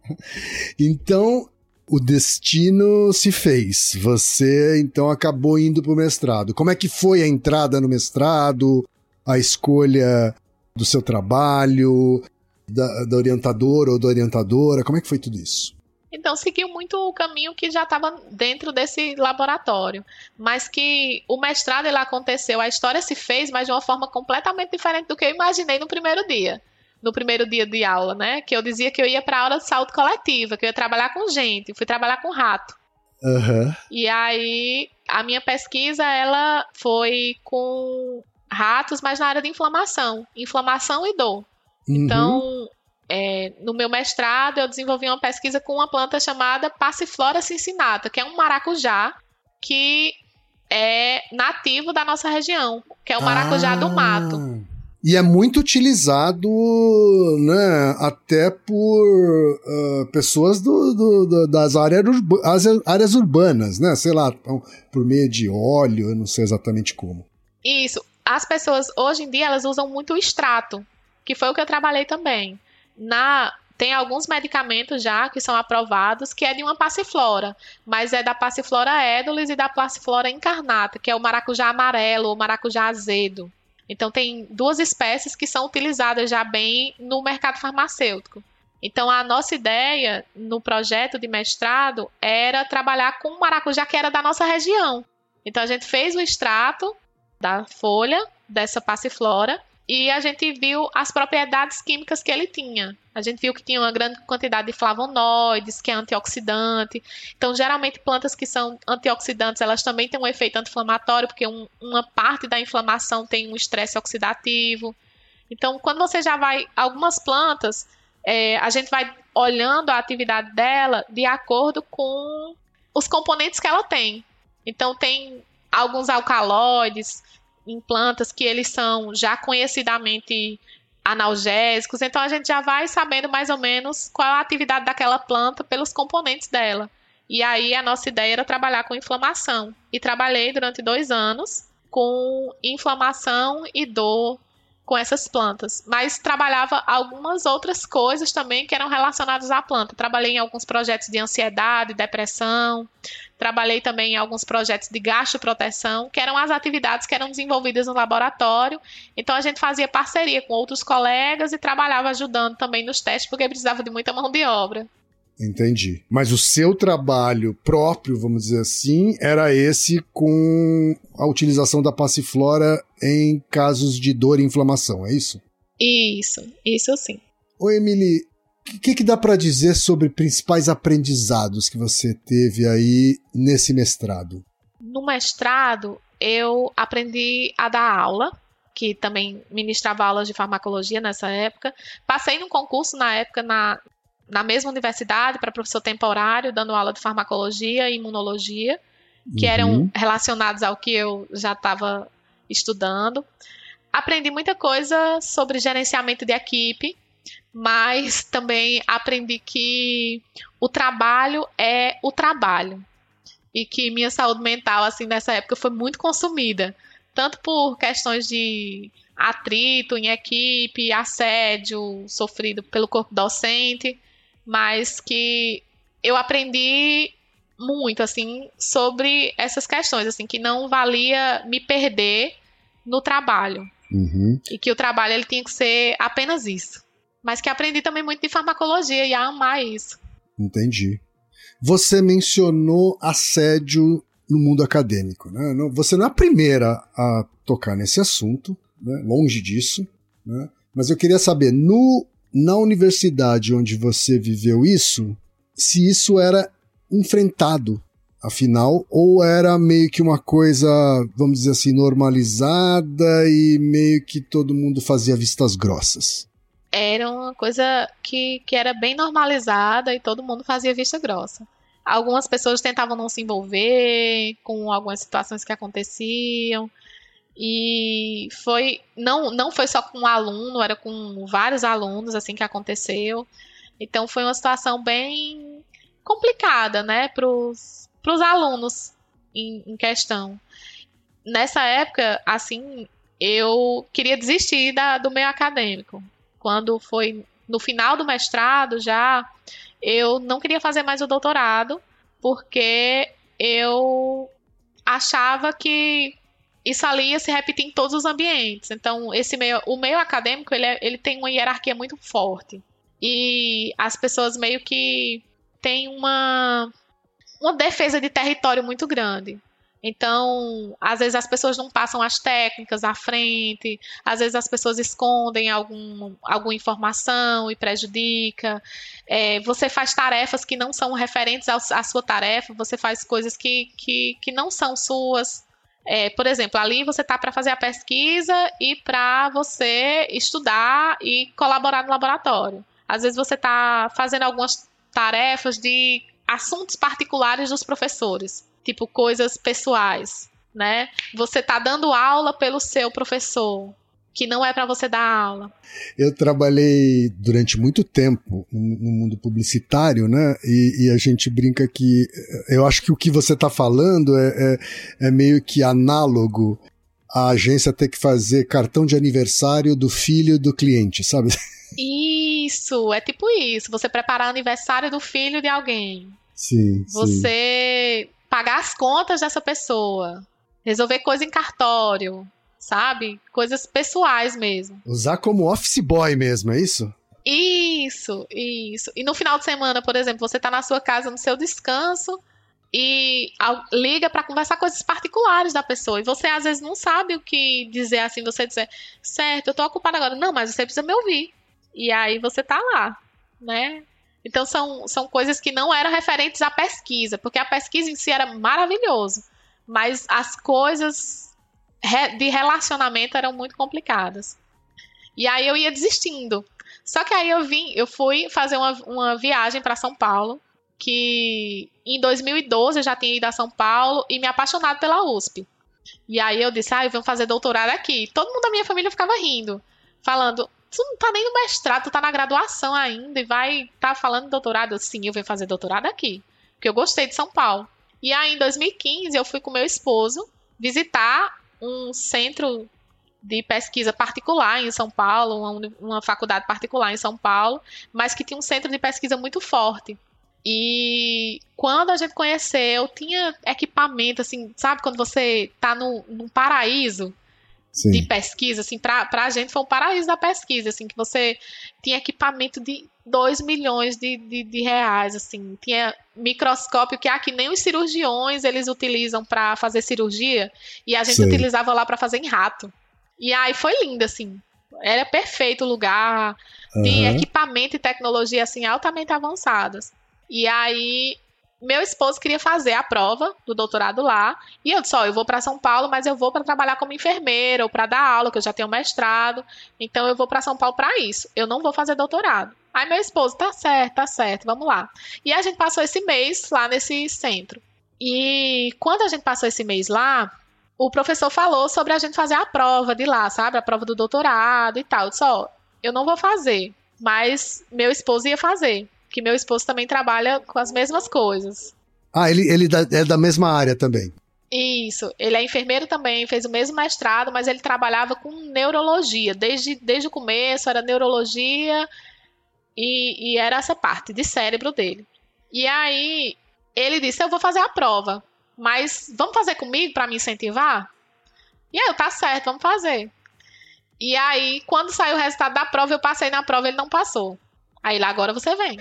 então, o destino se fez. Você então acabou indo para o mestrado. Como é que foi a entrada no mestrado, a escolha do seu trabalho, da, da orientadora ou da orientadora? Como é que foi tudo isso? Então, seguiu muito o caminho que já estava dentro desse laboratório. Mas que o mestrado ele aconteceu, a história se fez, mas de uma forma completamente diferente do que eu imaginei no primeiro dia no primeiro dia de aula, né? Que eu dizia que eu ia para aula de saúde coletiva, que eu ia trabalhar com gente, fui trabalhar com rato. Uhum. E aí a minha pesquisa ela foi com ratos, mas na área de inflamação, inflamação e dor. Uhum. Então, é, no meu mestrado eu desenvolvi uma pesquisa com uma planta chamada Passiflora cincinata, que é um maracujá que é nativo da nossa região, que é o maracujá ah. do mato. E é muito utilizado né, até por uh, pessoas do, do, do, das áreas, áreas urbanas, né? Sei lá, por meio de óleo, eu não sei exatamente como. Isso. As pessoas, hoje em dia, elas usam muito o extrato, que foi o que eu trabalhei também. Na, tem alguns medicamentos já que são aprovados, que é de uma passiflora, mas é da passiflora edulis e da passiflora incarnata, que é o maracujá amarelo ou maracujá azedo. Então, tem duas espécies que são utilizadas já bem no mercado farmacêutico. Então, a nossa ideia no projeto de mestrado era trabalhar com maracujá que era da nossa região. Então, a gente fez o extrato da folha dessa passiflora e a gente viu as propriedades químicas que ele tinha. A gente viu que tinha uma grande quantidade de flavonoides, que é antioxidante. Então, geralmente, plantas que são antioxidantes, elas também têm um efeito anti-inflamatório, porque um, uma parte da inflamação tem um estresse oxidativo. Então, quando você já vai. Algumas plantas, é, a gente vai olhando a atividade dela de acordo com os componentes que ela tem. Então, tem alguns alcaloides em plantas que eles são já conhecidamente analgésicos, então a gente já vai sabendo mais ou menos qual a atividade daquela planta pelos componentes dela. E aí a nossa ideia era trabalhar com inflamação. E trabalhei durante dois anos com inflamação e dor com essas plantas, mas trabalhava algumas outras coisas também que eram relacionadas à planta. Trabalhei em alguns projetos de ansiedade, depressão, trabalhei também em alguns projetos de gastroproteção, que eram as atividades que eram desenvolvidas no laboratório. Então a gente fazia parceria com outros colegas e trabalhava ajudando também nos testes, porque precisava de muita mão de obra. Entendi. Mas o seu trabalho próprio, vamos dizer assim, era esse com a utilização da passiflora em casos de dor e inflamação, é isso? Isso, isso sim. Oi, Emily, o que, que dá para dizer sobre principais aprendizados que você teve aí nesse mestrado? No mestrado, eu aprendi a dar aula, que também ministrava aulas de farmacologia nessa época. Passei num concurso na época na, na mesma universidade para professor temporário, dando aula de farmacologia e imunologia, que uhum. eram relacionados ao que eu já estava estudando. Aprendi muita coisa sobre gerenciamento de equipe, mas também aprendi que o trabalho é o trabalho. E que minha saúde mental assim nessa época foi muito consumida, tanto por questões de atrito em equipe, assédio sofrido pelo corpo docente, mas que eu aprendi muito assim sobre essas questões, assim que não valia me perder no trabalho. Uhum. e que o trabalho ele tinha que ser apenas isso, mas que aprendi também muito de farmacologia e a amar isso. Entendi. Você mencionou assédio no mundo acadêmico, né? Você não é a primeira a tocar nesse assunto, né? longe disso, né? Mas eu queria saber, no, na universidade onde você viveu isso, se isso era enfrentado, afinal, ou era meio que uma coisa, vamos dizer assim, normalizada e meio que todo mundo fazia vistas grossas? Era uma coisa que, que era bem normalizada e todo mundo fazia vista grossa. Algumas pessoas tentavam não se envolver com algumas situações que aconteciam. E foi não não foi só com um aluno, era com vários alunos assim que aconteceu. Então foi uma situação bem complicada, né, para os alunos em, em questão. Nessa época, assim, eu queria desistir da, do meio acadêmico. Quando foi no final do mestrado já, eu não queria fazer mais o doutorado, porque eu achava que isso ali ia se repetir em todos os ambientes. Então, esse meio, o meio acadêmico, ele, é- ele tem uma hierarquia muito forte. E as pessoas meio que têm uma, uma defesa de território muito grande. Então, às vezes as pessoas não passam as técnicas à frente, às vezes as pessoas escondem algum, alguma informação e prejudica. É, você faz tarefas que não são referentes ao- à sua tarefa, você faz coisas que, que, que não são suas. É, por exemplo, ali você está para fazer a pesquisa e para você estudar e colaborar no laboratório. Às vezes você está fazendo algumas tarefas de assuntos particulares dos professores, tipo coisas pessoais, né? Você está dando aula pelo seu professor, que não é para você dar aula. Eu trabalhei durante muito tempo no mundo publicitário, né? E, e a gente brinca que eh, eu acho que o que você está falando é, é, é meio que análogo à agência ter que fazer cartão de aniversário do filho do cliente, sabe? Isso, é tipo isso. Você preparar aniversário do filho de alguém. Sim, sim. Pagar as contas dessa pessoa. Resolver coisa em cartório, sabe? Coisas pessoais mesmo. Usar como office boy mesmo, é isso? Isso, isso. E no final de semana, por exemplo, você tá na sua casa no seu descanso e liga pra conversar coisas particulares da pessoa. E você às vezes não sabe o que dizer assim, você dizer, certo, eu tô ocupada agora. Não, mas você precisa me ouvir. E aí você tá lá, né? Então são, são coisas que não eram referentes à pesquisa, porque a pesquisa em si era maravilhoso, mas as coisas de relacionamento eram muito complicadas. E aí eu ia desistindo. Só que aí eu vim, eu fui fazer uma, uma viagem para São Paulo, que em 2012 eu já tinha ido a São Paulo e me apaixonado pela USP. E aí eu disse, ah, eu venho fazer doutorado aqui. Todo mundo da minha família ficava rindo, falando, tu não tá nem no mestrado, tu tá na graduação ainda e vai tá falando doutorado. Sim, eu venho fazer doutorado aqui, porque eu gostei de São Paulo. E aí em 2015 eu fui com meu esposo visitar um centro de pesquisa particular em São Paulo, uma, uma faculdade particular em São Paulo, mas que tinha um centro de pesquisa muito forte. E quando a gente conheceu, tinha equipamento, assim, sabe quando você tá no, num paraíso de Sim. pesquisa, assim, pra, pra gente foi um paraíso da pesquisa, assim, que você tinha equipamento de 2 milhões de, de, de reais, assim, tinha microscópio que aqui nem os cirurgiões eles utilizam para fazer cirurgia, e a gente Sei. utilizava lá para fazer em rato. E aí foi lindo, assim, era perfeito o lugar, tinha Aham. equipamento e tecnologia, assim, altamente avançadas. E aí meu esposo queria fazer a prova do doutorado lá, e eu disse, ó, eu vou para São Paulo, mas eu vou para trabalhar como enfermeira ou para dar aula, que eu já tenho mestrado. Então eu vou para São Paulo para isso. Eu não vou fazer doutorado. Aí meu esposo, tá certo, tá certo, vamos lá. E a gente passou esse mês lá nesse centro. E quando a gente passou esse mês lá, o professor falou sobre a gente fazer a prova de lá, sabe? A prova do doutorado e tal. Eu disse, ó, eu não vou fazer, mas meu esposo ia fazer. Que meu esposo também trabalha com as mesmas coisas. Ah, ele, ele é da mesma área também. Isso, ele é enfermeiro também, fez o mesmo mestrado, mas ele trabalhava com neurologia. Desde, desde o começo era neurologia e, e era essa parte de cérebro dele. E aí ele disse: Eu vou fazer a prova, mas vamos fazer comigo para me incentivar? E aí, eu, tá certo, vamos fazer. E aí, quando saiu o resultado da prova, eu passei na prova, ele não passou. Aí lá, agora você vem.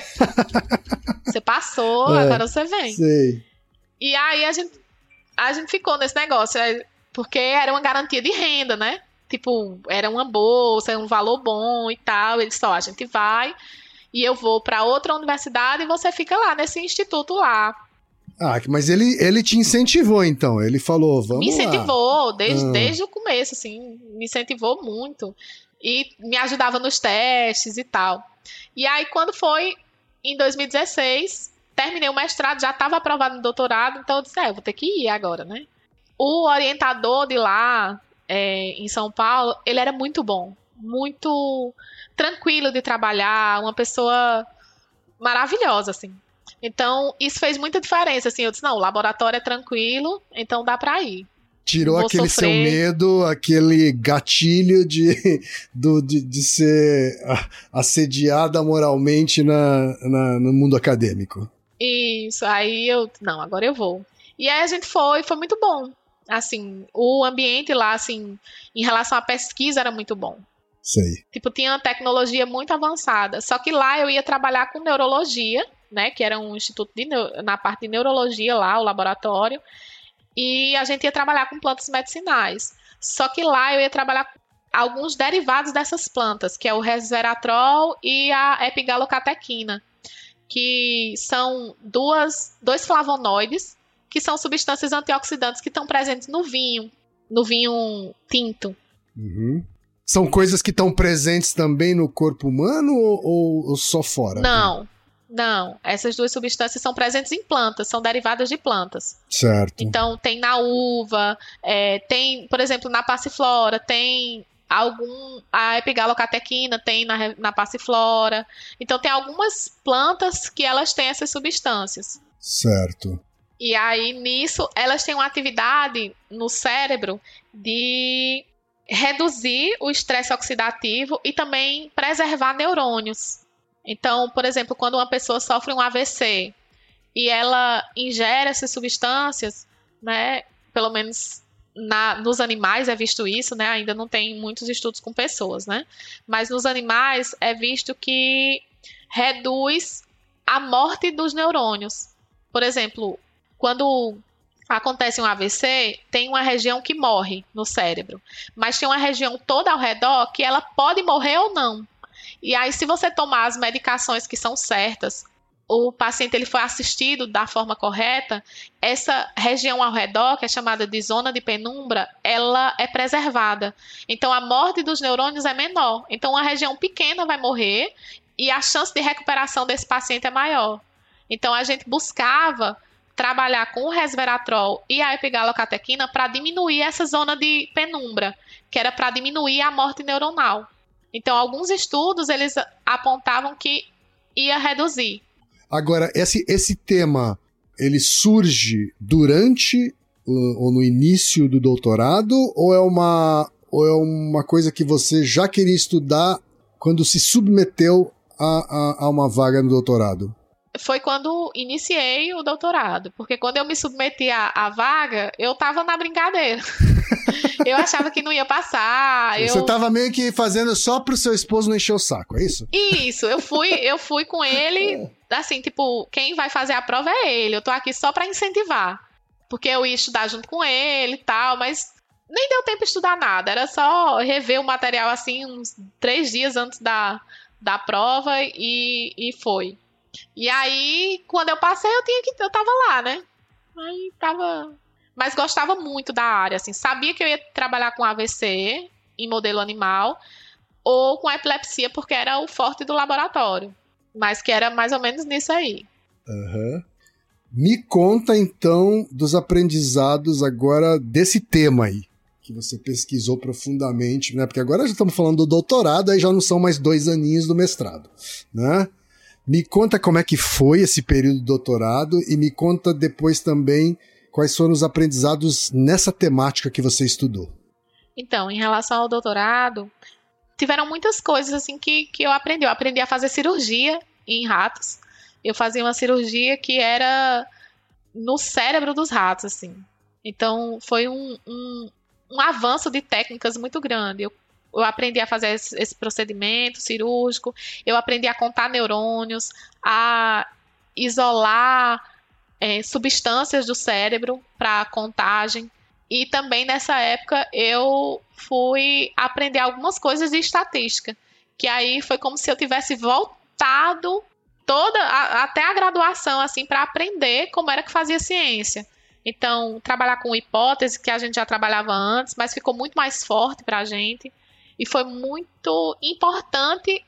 você passou, é, agora você vem. Sei. E aí a gente, a gente ficou nesse negócio, é, porque era uma garantia de renda, né? Tipo, era uma bolsa, um valor bom e tal. Ele só, a gente vai e eu vou para outra universidade e você fica lá nesse instituto lá. Ah, mas ele, ele te incentivou então, ele falou, vamos Me incentivou, lá. Desde, ah. desde o começo, assim, me incentivou muito. E me ajudava nos testes e tal. E aí, quando foi em 2016, terminei o mestrado, já estava aprovado no doutorado, então eu disse, é, eu vou ter que ir agora, né? O orientador de lá, é, em São Paulo, ele era muito bom, muito tranquilo de trabalhar, uma pessoa maravilhosa, assim. Então, isso fez muita diferença, assim, eu disse, não, o laboratório é tranquilo, então dá para ir. Tirou aquele sofrer. seu medo, aquele gatilho de, do, de, de ser assediada moralmente na, na, no mundo acadêmico. Isso, aí eu, não, agora eu vou. E aí a gente foi, foi muito bom. Assim, o ambiente lá, assim, em relação à pesquisa era muito bom. Sei. Tipo, tinha uma tecnologia muito avançada. Só que lá eu ia trabalhar com neurologia, né? Que era um instituto de, na parte de neurologia lá, o laboratório. E a gente ia trabalhar com plantas medicinais. Só que lá eu ia trabalhar com alguns derivados dessas plantas, que é o resveratrol e a epigalocatequina que são duas, dois flavonoides, que são substâncias antioxidantes que estão presentes no vinho, no vinho tinto. Uhum. São coisas que estão presentes também no corpo humano ou, ou só fora? Não, não. Essas duas substâncias são presentes em plantas, são derivadas de plantas. Certo. Então, tem na uva, é, tem, por exemplo, na passiflora, tem algum a epigalocatequina tem na, na passiflora. Então tem algumas plantas que elas têm essas substâncias. Certo. E aí nisso elas têm uma atividade no cérebro de reduzir o estresse oxidativo e também preservar neurônios. Então, por exemplo, quando uma pessoa sofre um AVC e ela ingere essas substâncias, né, pelo menos na, nos animais é visto isso, né? Ainda não tem muitos estudos com pessoas, né? Mas nos animais é visto que reduz a morte dos neurônios. Por exemplo, quando acontece um AVC, tem uma região que morre no cérebro, mas tem uma região toda ao redor que ela pode morrer ou não. E aí, se você tomar as medicações que são certas, o paciente ele foi assistido da forma correta, essa região ao redor, que é chamada de zona de penumbra, ela é preservada. Então a morte dos neurônios é menor. Então uma região pequena vai morrer e a chance de recuperação desse paciente é maior. Então a gente buscava trabalhar com o resveratrol e a epigalocatequina para diminuir essa zona de penumbra, que era para diminuir a morte neuronal. Então alguns estudos eles apontavam que ia reduzir Agora, esse, esse tema, ele surge durante ou no início do doutorado ou é uma ou é uma coisa que você já queria estudar quando se submeteu a, a, a uma vaga no doutorado? Foi quando iniciei o doutorado, porque quando eu me submeti à, à vaga, eu tava na brincadeira. eu achava que não ia passar. Você eu... tava meio que fazendo só pro seu esposo não encher o saco, é isso? Isso, eu fui, eu fui com ele, assim, tipo, quem vai fazer a prova é ele. Eu tô aqui só para incentivar. Porque eu ia estudar junto com ele e tal, mas nem deu tempo de estudar nada. Era só rever o material assim uns três dias antes da, da prova e, e foi. E aí, quando eu passei, eu tinha que. Eu tava lá, né? Aí tava. Mas gostava muito da área, assim. Sabia que eu ia trabalhar com AVC em modelo animal ou com epilepsia, porque era o forte do laboratório. Mas que era mais ou menos nisso aí. Uhum. Me conta então dos aprendizados agora desse tema aí, que você pesquisou profundamente, né? Porque agora já estamos falando do doutorado, aí já não são mais dois aninhos do mestrado, né? Me conta como é que foi esse período de doutorado e me conta depois também quais foram os aprendizados nessa temática que você estudou. Então, em relação ao doutorado, tiveram muitas coisas assim que, que eu aprendi. Eu aprendi a fazer cirurgia em ratos. Eu fazia uma cirurgia que era no cérebro dos ratos, assim. Então, foi um, um, um avanço de técnicas muito grande. Eu, eu aprendi a fazer esse, procedimento cirúrgico, eu aprendi a contar neurônios, a isolar é, substâncias do cérebro para contagem. E também nessa época eu fui aprender algumas coisas de estatística, que aí foi como se eu tivesse voltado toda a, até a graduação assim para aprender como era que fazia ciência. Então, trabalhar com hipótese que a gente já trabalhava antes, mas ficou muito mais forte para a gente e foi muito importante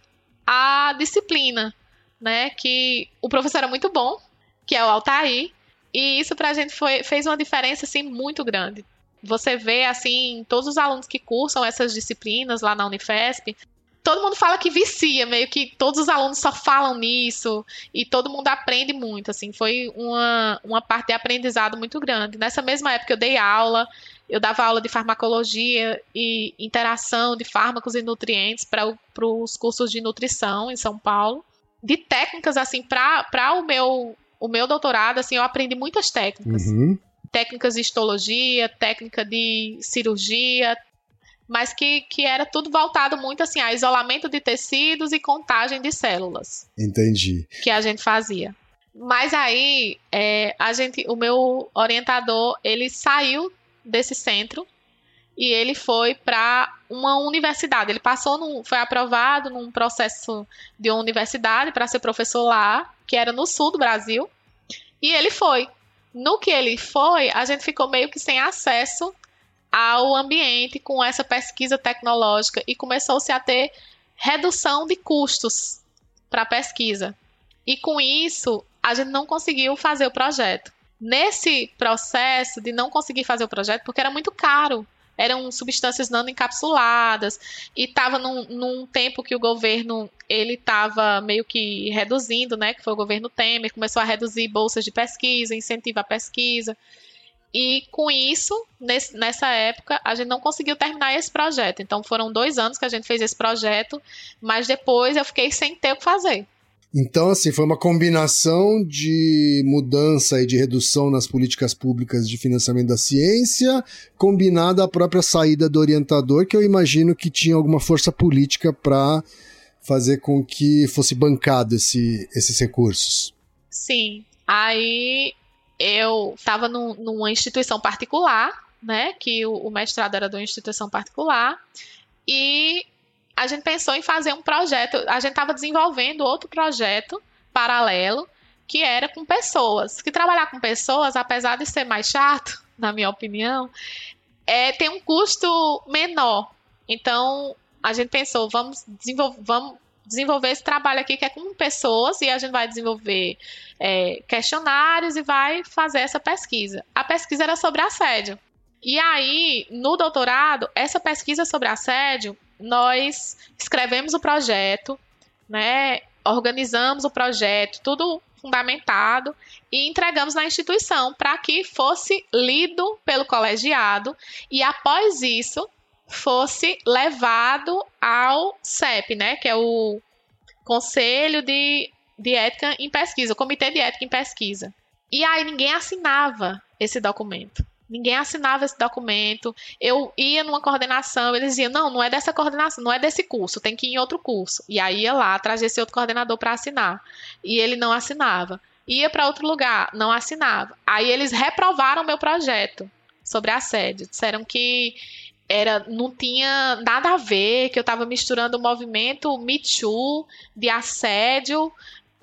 a disciplina, né? Que o professor era muito bom, que é o Altair, e isso para a gente foi, fez uma diferença assim muito grande. Você vê assim todos os alunos que cursam essas disciplinas lá na Unifesp, todo mundo fala que vicia, meio que todos os alunos só falam nisso e todo mundo aprende muito, assim, foi uma, uma parte de aprendizado muito grande. Nessa mesma época eu dei aula, eu dava aula de farmacologia e interação de fármacos e nutrientes para os cursos de nutrição em São Paulo. De técnicas, assim, para o meu, o meu doutorado, assim, eu aprendi muitas técnicas. Uhum. Técnicas de histologia, técnica de cirurgia, mas que, que era tudo voltado muito assim a isolamento de tecidos e contagem de células. Entendi. Que a gente fazia. Mas aí é, a gente, o meu orientador, ele saiu desse centro e ele foi para uma universidade. Ele passou, num, foi aprovado num processo de uma universidade para ser professor lá, que era no sul do Brasil. E ele foi. No que ele foi, a gente ficou meio que sem acesso ao ambiente com essa pesquisa tecnológica e começou-se a ter redução de custos para a pesquisa. E com isso, a gente não conseguiu fazer o projeto. Nesse processo de não conseguir fazer o projeto, porque era muito caro, eram substâncias nanoencapsuladas e estava num, num, tempo que o governo ele estava meio que reduzindo, né? Que foi o governo Temer, começou a reduzir bolsas de pesquisa, incentivo à pesquisa. E com isso, nesse, nessa época, a gente não conseguiu terminar esse projeto. Então foram dois anos que a gente fez esse projeto, mas depois eu fiquei sem ter o que fazer. Então, assim, foi uma combinação de mudança e de redução nas políticas públicas de financiamento da ciência, combinada à própria saída do orientador, que eu imagino que tinha alguma força política para fazer com que fosse bancado esse, esses recursos. Sim. Aí eu estava numa instituição particular, né? Que o, o mestrado era de uma instituição particular. E a gente pensou em fazer um projeto. A gente estava desenvolvendo outro projeto paralelo que era com pessoas. Que trabalhar com pessoas, apesar de ser mais chato, na minha opinião, é, tem um custo menor. Então a gente pensou, vamos desenvolver, vamos desenvolver esse trabalho aqui que é com pessoas e a gente vai desenvolver é, questionários e vai fazer essa pesquisa. A pesquisa era sobre assédio. E aí, no doutorado, essa pesquisa sobre assédio, nós escrevemos o projeto, né, organizamos o projeto, tudo fundamentado e entregamos na instituição para que fosse lido pelo colegiado e após isso fosse levado ao CEP, né, que é o Conselho de, de Ética em Pesquisa, o Comitê de Ética em Pesquisa. E aí ninguém assinava esse documento. Ninguém assinava esse documento. Eu ia numa coordenação, eles diziam: não, não é dessa coordenação, não é desse curso, tem que ir em outro curso. E aí ia lá, trazia esse outro coordenador para assinar. E ele não assinava. Ia para outro lugar, não assinava. Aí eles reprovaram meu projeto sobre assédio. Disseram que era não tinha nada a ver, que eu estava misturando o movimento Me Too de assédio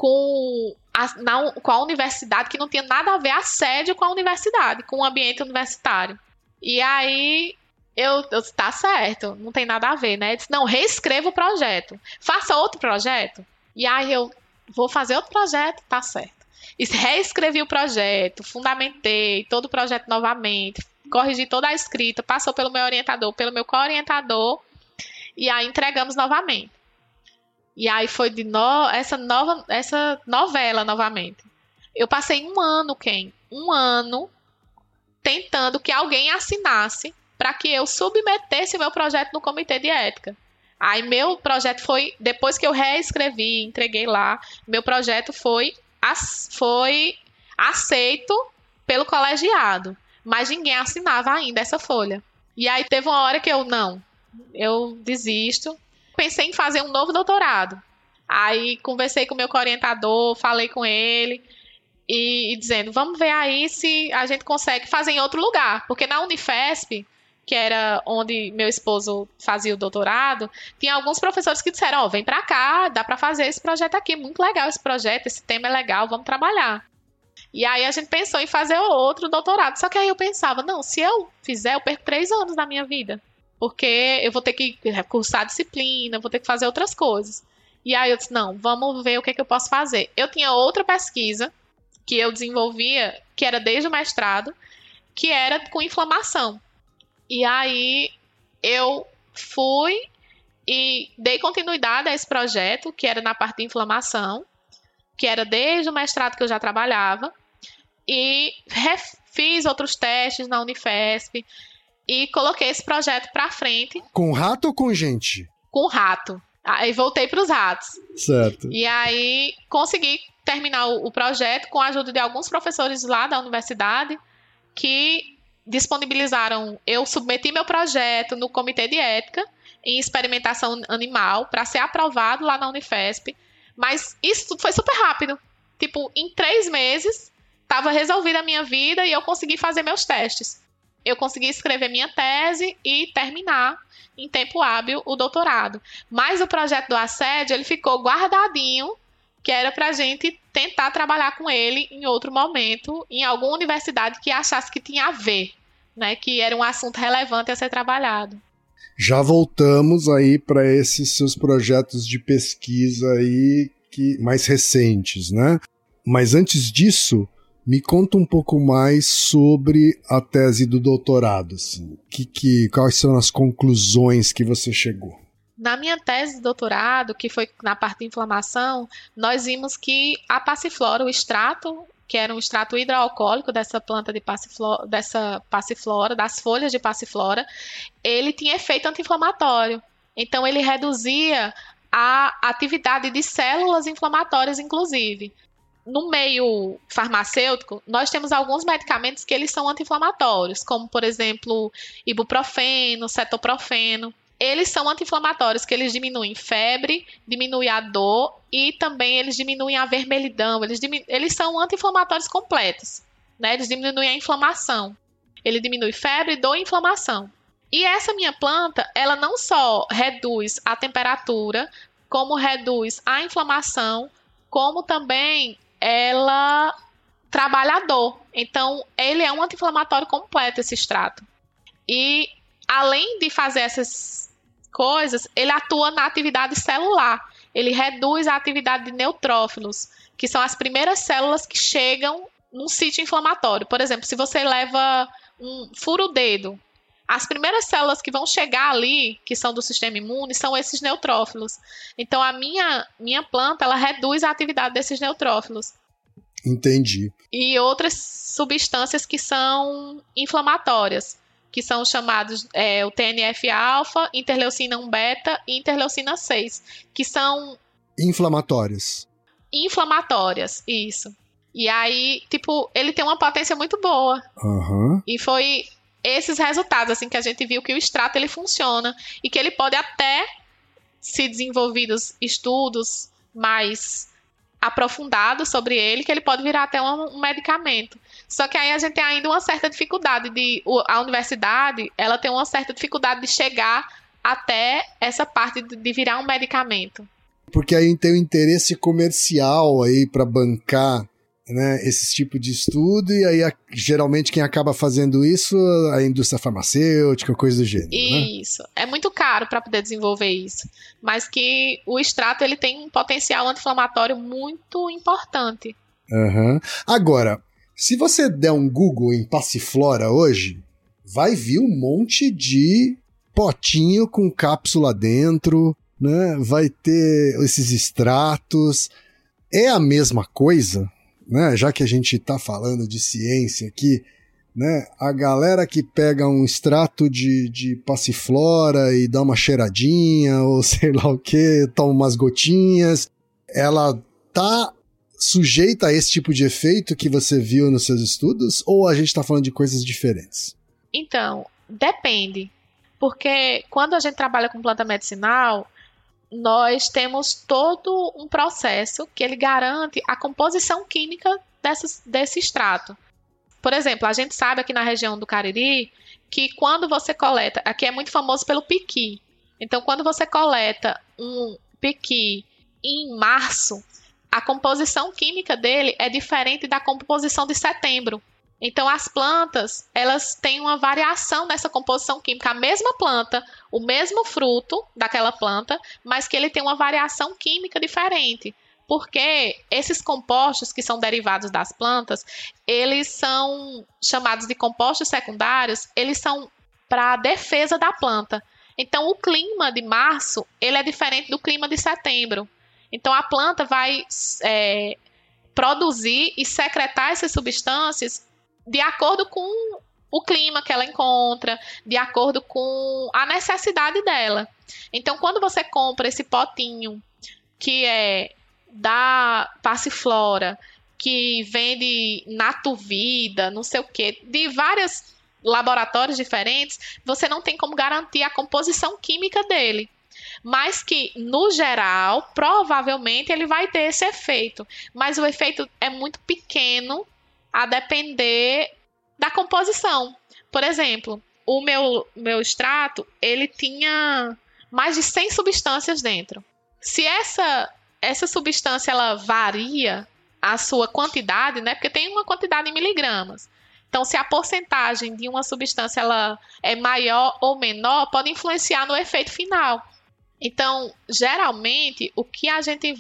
com a, na, com a universidade, que não tinha nada a ver assédio com a universidade, com o ambiente universitário. E aí eu, eu tá certo, não tem nada a ver, né? Eu disse, não, reescreva o projeto, faça outro projeto. E aí eu vou fazer outro projeto, tá certo. E reescrevi o projeto, fundamentei todo o projeto novamente, corrigi toda a escrita, passou pelo meu orientador, pelo meu co-orientador, e aí entregamos novamente. E aí foi de no, essa nova essa novela novamente. Eu passei um ano, quem? Um ano tentando que alguém assinasse para que eu submetesse meu projeto no comitê de ética. Aí meu projeto foi depois que eu reescrevi, entreguei lá, meu projeto foi foi aceito pelo colegiado, mas ninguém assinava ainda essa folha. E aí teve uma hora que eu não, eu desisto. Pensei em fazer um novo doutorado. Aí conversei com o meu orientador, falei com ele e, e, dizendo, vamos ver aí se a gente consegue fazer em outro lugar, porque na Unifesp, que era onde meu esposo fazia o doutorado, tinha alguns professores que disseram, ó, oh, vem para cá, dá para fazer esse projeto aqui, muito legal esse projeto, esse tema é legal, vamos trabalhar. E aí a gente pensou em fazer outro doutorado. Só que aí eu pensava, não, se eu fizer, eu perco três anos da minha vida. Porque eu vou ter que cursar disciplina, vou ter que fazer outras coisas. E aí eu disse, não, vamos ver o que, é que eu posso fazer. Eu tinha outra pesquisa que eu desenvolvia, que era desde o mestrado, que era com inflamação. E aí eu fui e dei continuidade a esse projeto, que era na parte de inflamação, que era desde o mestrado que eu já trabalhava, e fiz outros testes na Unifesp e coloquei esse projeto para frente. Com rato ou com gente? Com rato. Aí voltei para os ratos. Certo. E aí consegui terminar o, o projeto com a ajuda de alguns professores lá da universidade que disponibilizaram. Eu submeti meu projeto no comitê de ética em experimentação animal para ser aprovado lá na Unifesp. Mas isso tudo foi super rápido. Tipo, em três meses estava resolvida a minha vida e eu consegui fazer meus testes. Eu consegui escrever minha tese e terminar em tempo hábil o doutorado. Mas o projeto do assédio, ele ficou guardadinho, que era para gente tentar trabalhar com ele em outro momento, em alguma universidade que achasse que tinha a ver, né, que era um assunto relevante a ser trabalhado. Já voltamos aí para esses seus projetos de pesquisa aí que mais recentes, né? Mas antes disso, me conta um pouco mais sobre a tese do doutorado. Assim. Que, que, quais são as conclusões que você chegou? Na minha tese de doutorado, que foi na parte de inflamação, nós vimos que a passiflora, o extrato, que era um extrato hidroalcoólico dessa planta de passiflora, dessa passiflora, das folhas de passiflora, ele tinha efeito anti-inflamatório. Então ele reduzia a atividade de células inflamatórias, inclusive no meio farmacêutico, nós temos alguns medicamentos que eles são anti-inflamatórios, como por exemplo, ibuprofeno, cetoprofeno. Eles são anti-inflamatórios, que eles diminuem febre, diminuem a dor e também eles diminuem a vermelhidão. Eles, eles são anti-inflamatórios completos, né? Eles diminuem a inflamação. Ele diminui febre, dor e inflamação. E essa minha planta, ela não só reduz a temperatura, como reduz a inflamação, como também ela trabalha a dor. Então, ele é um anti-inflamatório completo, esse extrato. E, além de fazer essas coisas, ele atua na atividade celular. Ele reduz a atividade de neutrófilos, que são as primeiras células que chegam num sítio inflamatório. Por exemplo, se você leva um furo-dedo, as primeiras células que vão chegar ali, que são do sistema imune, são esses neutrófilos. Então a minha minha planta, ela reduz a atividade desses neutrófilos. Entendi. E outras substâncias que são inflamatórias, que são chamados é, o TNF-alfa, interleucina 1 beta e interleucina 6, que são inflamatórias. Inflamatórias, isso. E aí, tipo, ele tem uma potência muito boa. Uhum. E foi esses resultados, assim, que a gente viu que o extrato ele funciona e que ele pode até se desenvolvidos estudos mais aprofundados sobre ele, que ele pode virar até um, um, medicamento. Só que aí a gente tem ainda uma certa dificuldade de a universidade, ela tem uma certa dificuldade de chegar até essa parte de, virar um medicamento. Porque aí tem o interesse comercial aí para bancar né, esse tipo de estudo, e aí a, geralmente quem acaba fazendo isso a indústria farmacêutica, coisa do gênero. Né? Isso. Né? É muito caro para poder desenvolver isso. Mas que o extrato ele tem um potencial anti-inflamatório muito importante. Uhum. Agora, se você der um Google em passiflora hoje, vai vir um monte de potinho com cápsula dentro, né? Vai ter esses extratos. É a mesma coisa? Né, já que a gente está falando de ciência aqui, né, a galera que pega um extrato de, de passiflora e dá uma cheiradinha, ou sei lá o que, toma umas gotinhas, ela tá sujeita a esse tipo de efeito que você viu nos seus estudos? Ou a gente está falando de coisas diferentes? Então, depende. Porque quando a gente trabalha com planta medicinal, nós temos todo um processo que ele garante a composição química desse, desse extrato. Por exemplo, a gente sabe aqui na região do Cariri que quando você coleta, aqui é muito famoso pelo piqui. Então, quando você coleta um piqui em março, a composição química dele é diferente da composição de setembro. Então, as plantas, elas têm uma variação nessa composição química. A mesma planta, o mesmo fruto daquela planta, mas que ele tem uma variação química diferente. Porque esses compostos que são derivados das plantas, eles são chamados de compostos secundários, eles são para a defesa da planta. Então, o clima de março, ele é diferente do clima de setembro. Então, a planta vai é, produzir e secretar essas substâncias de acordo com o clima que ela encontra, de acordo com a necessidade dela. Então, quando você compra esse potinho que é da Passiflora, que vende Natuvida, não sei o quê, de vários laboratórios diferentes, você não tem como garantir a composição química dele mas que no geral, provavelmente ele vai ter esse efeito, mas o efeito é muito pequeno a depender da composição. Por exemplo, o meu meu extrato, ele tinha mais de 100 substâncias dentro. Se essa essa substância ela varia a sua quantidade, né? Porque tem uma quantidade em miligramas. Então, se a porcentagem de uma substância ela é maior ou menor, pode influenciar no efeito final. Então, geralmente, o que a gente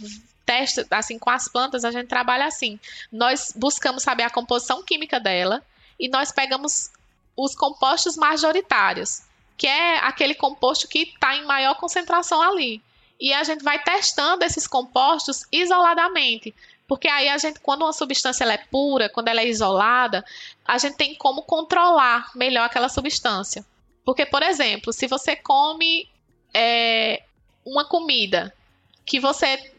testa, assim, com as plantas, a gente trabalha assim. Nós buscamos saber a composição química dela e nós pegamos os compostos majoritários, que é aquele composto que está em maior concentração ali. E a gente vai testando esses compostos isoladamente. Porque aí a gente, quando uma substância é pura, quando ela é isolada, a gente tem como controlar melhor aquela substância. Porque, por exemplo, se você come é, uma comida que você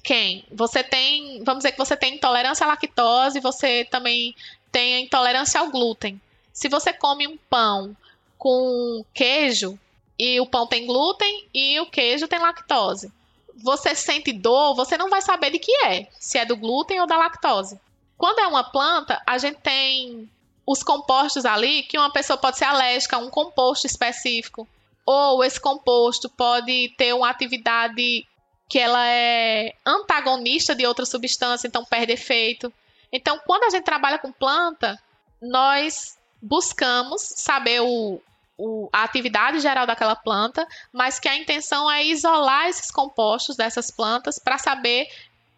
quem? Você tem, vamos dizer que você tem intolerância à lactose, você também tem intolerância ao glúten. Se você come um pão com queijo e o pão tem glúten e o queijo tem lactose, você sente dor, você não vai saber de que é, se é do glúten ou da lactose. Quando é uma planta, a gente tem os compostos ali que uma pessoa pode ser alérgica a um composto específico ou esse composto pode ter uma atividade que ela é antagonista de outra substância, então perde efeito. Então, quando a gente trabalha com planta, nós buscamos saber o, o, a atividade geral daquela planta, mas que a intenção é isolar esses compostos dessas plantas para saber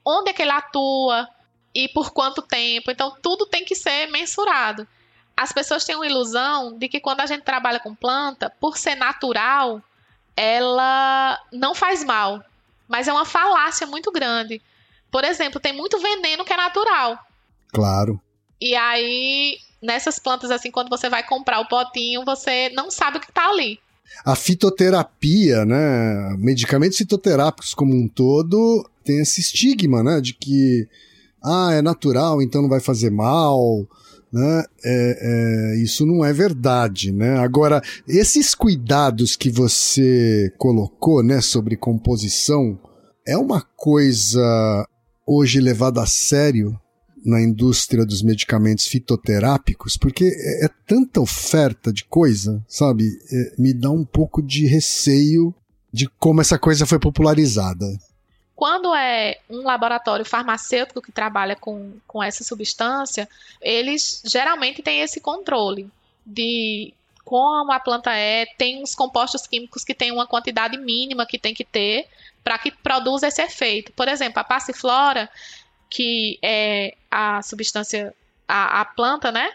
onde é que ele atua e por quanto tempo. Então, tudo tem que ser mensurado as pessoas têm uma ilusão de que quando a gente trabalha com planta, por ser natural, ela não faz mal. Mas é uma falácia muito grande. Por exemplo, tem muito veneno que é natural. Claro. E aí, nessas plantas, assim, quando você vai comprar o potinho, você não sabe o que está ali. A fitoterapia, né? Medicamentos fitoterápicos como um todo tem esse estigma, né? De que, ah, é natural, então não vai fazer mal né? É, é, isso não é verdade, né? Agora, esses cuidados que você colocou, né, sobre composição, é uma coisa hoje levada a sério na indústria dos medicamentos fitoterápicos, porque é, é tanta oferta de coisa, sabe? É, me dá um pouco de receio de como essa coisa foi popularizada. Quando é um laboratório farmacêutico que trabalha com, com essa substância, eles geralmente têm esse controle de como a planta é, tem uns compostos químicos que tem uma quantidade mínima que tem que ter para que produza esse efeito. Por exemplo, a passiflora, que é a substância, a, a planta, né?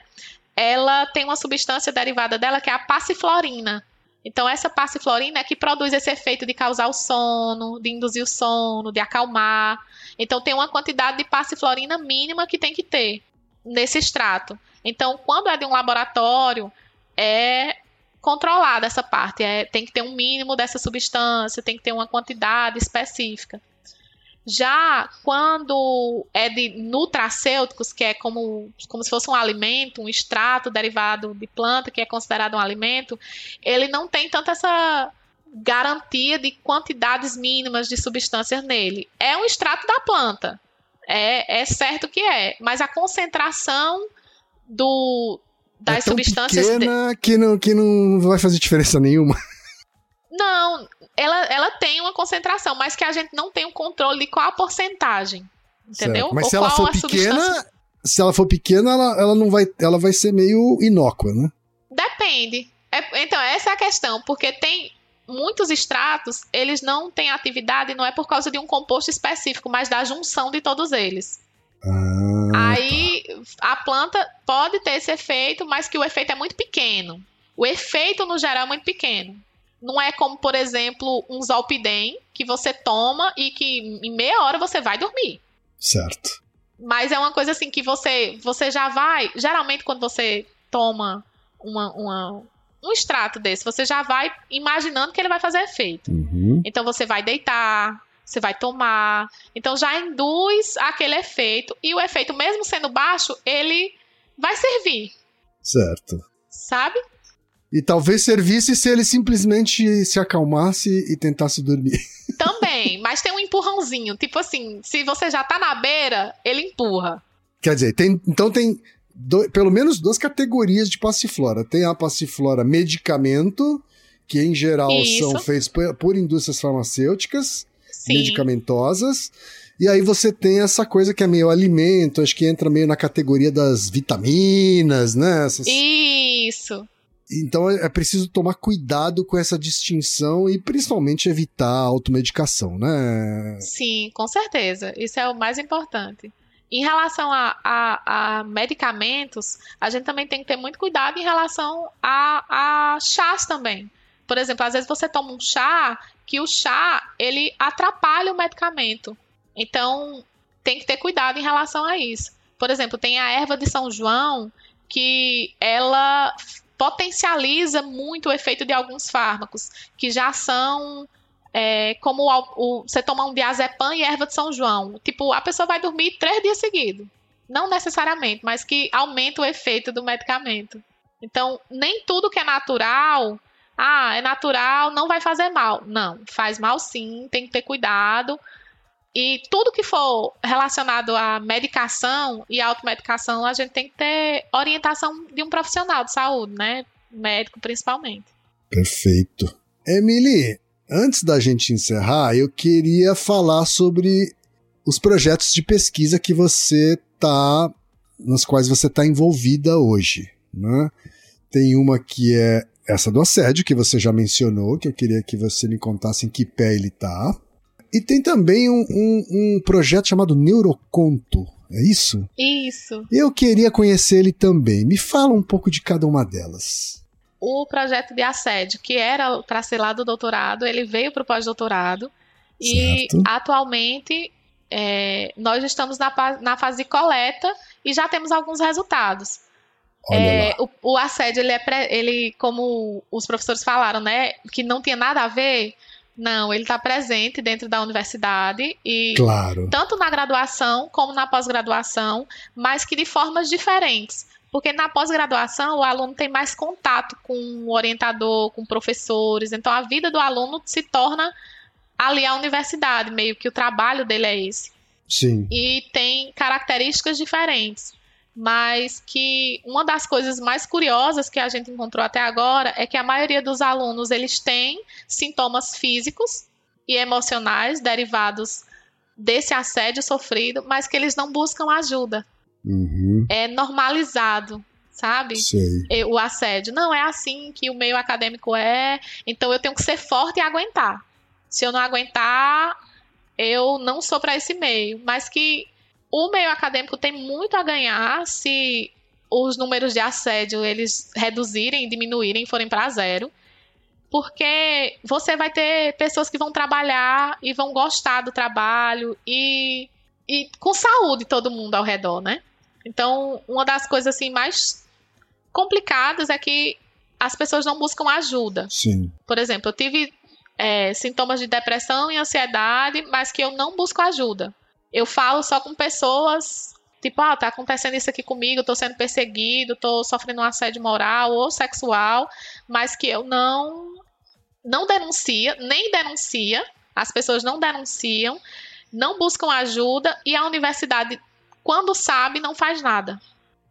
Ela tem uma substância derivada dela que é a passiflorina. Então, essa passiflorina é que produz esse efeito de causar o sono, de induzir o sono, de acalmar. Então, tem uma quantidade de passiflorina mínima que tem que ter nesse extrato. Então, quando é de um laboratório, é controlada essa parte. É, tem que ter um mínimo dessa substância, tem que ter uma quantidade específica. Já quando é de nutracêuticos, que é como, como se fosse um alimento, um extrato derivado de planta, que é considerado um alimento, ele não tem tanta essa garantia de quantidades mínimas de substâncias nele. É um extrato da planta. É, é certo que é. Mas a concentração do, das é substâncias. Pequena de... que, não, que não vai fazer diferença nenhuma. Ela, ela tem uma concentração, mas que a gente não tem um controle de qual a porcentagem. Entendeu? Certo. Mas Ou se ela for pequena, substância... se ela for pequena, ela, ela não vai. Ela vai ser meio inócua, né? Depende. É, então, essa é a questão, porque tem muitos extratos, eles não têm atividade, não é por causa de um composto específico, mas da junção de todos eles. Ah, Aí tá. a planta pode ter esse efeito, mas que o efeito é muito pequeno. O efeito no geral é muito pequeno. Não é como, por exemplo, um Zolpidem que você toma e que em meia hora você vai dormir. Certo. Mas é uma coisa assim que você, você já vai. Geralmente, quando você toma uma, uma, um extrato desse, você já vai imaginando que ele vai fazer efeito. Uhum. Então você vai deitar, você vai tomar. Então já induz aquele efeito. E o efeito, mesmo sendo baixo, ele vai servir. Certo. Sabe? E talvez servisse se ele simplesmente se acalmasse e tentasse dormir. Também, mas tem um empurrãozinho. Tipo assim, se você já tá na beira, ele empurra. Quer dizer, tem, então tem do, pelo menos duas categorias de passiflora. Tem a passiflora medicamento, que em geral Isso. são feitos por, por indústrias farmacêuticas Sim. medicamentosas. E aí você tem essa coisa que é meio alimento, acho que entra meio na categoria das vitaminas, né? Essas... Isso. Então é, é preciso tomar cuidado com essa distinção e principalmente evitar a automedicação, né? Sim, com certeza. Isso é o mais importante. Em relação a, a, a, medicamentos, a gente também tem que ter muito cuidado em relação a, a chás também. Por exemplo, às vezes você toma um chá que o chá ele atrapalha o medicamento. Então tem que ter cuidado em relação a isso. Por exemplo, tem a erva de São João que ela potencializa muito o efeito de alguns fármacos que já são é, como o, o, você tomar um diazepam e erva de São João. Tipo, a pessoa vai dormir três dias seguidos. Não necessariamente, mas que aumenta o efeito do medicamento. Então, nem tudo que é natural, ah, é natural, não vai fazer mal. Não, faz mal sim, tem que ter cuidado. E tudo que for relacionado à medicação e automedicação, a gente tem que ter orientação de um profissional de saúde, né? Médico principalmente. Perfeito. Emily, antes da gente encerrar, eu queria falar sobre os projetos de pesquisa que você tá nos quais você está envolvida hoje, né? Tem uma que é essa do assédio que você já mencionou, que eu queria que você me contasse em que pé ele está. E tem também um, um, um projeto chamado Neuroconto, é isso? Isso. Eu queria conhecer ele também. Me fala um pouco de cada uma delas. O projeto de assédio, que era para ser lá do doutorado, ele veio para o pós-doutorado. E atualmente é, nós estamos na, na fase de coleta e já temos alguns resultados. É, o, o, assédio, ele é pré, ele, como os professores falaram, né, que não tinha nada a ver não, ele está presente dentro da universidade e claro. tanto na graduação como na pós-graduação, mas que de formas diferentes. Porque na pós-graduação o aluno tem mais contato com o orientador, com professores, então a vida do aluno se torna ali a universidade, meio que o trabalho dele é esse. Sim. E tem características diferentes mas que uma das coisas mais curiosas que a gente encontrou até agora é que a maioria dos alunos eles têm sintomas físicos e emocionais derivados desse assédio sofrido, mas que eles não buscam ajuda. Uhum. É normalizado, sabe? Sei. O assédio. Não é assim que o meio acadêmico é, então eu tenho que ser forte e aguentar. Se eu não aguentar, eu não sou para esse meio, mas que o meio acadêmico tem muito a ganhar se os números de assédio eles reduzirem, diminuírem, forem para zero. Porque você vai ter pessoas que vão trabalhar e vão gostar do trabalho e, e com saúde todo mundo ao redor, né? Então, uma das coisas assim mais complicadas é que as pessoas não buscam ajuda. Sim. Por exemplo, eu tive é, sintomas de depressão e ansiedade, mas que eu não busco ajuda. Eu falo só com pessoas, tipo, ah, tá acontecendo isso aqui comigo, tô sendo perseguido, tô sofrendo um assédio moral ou sexual, mas que eu não não denuncia, nem denuncia, as pessoas não denunciam, não buscam ajuda e a universidade, quando sabe, não faz nada.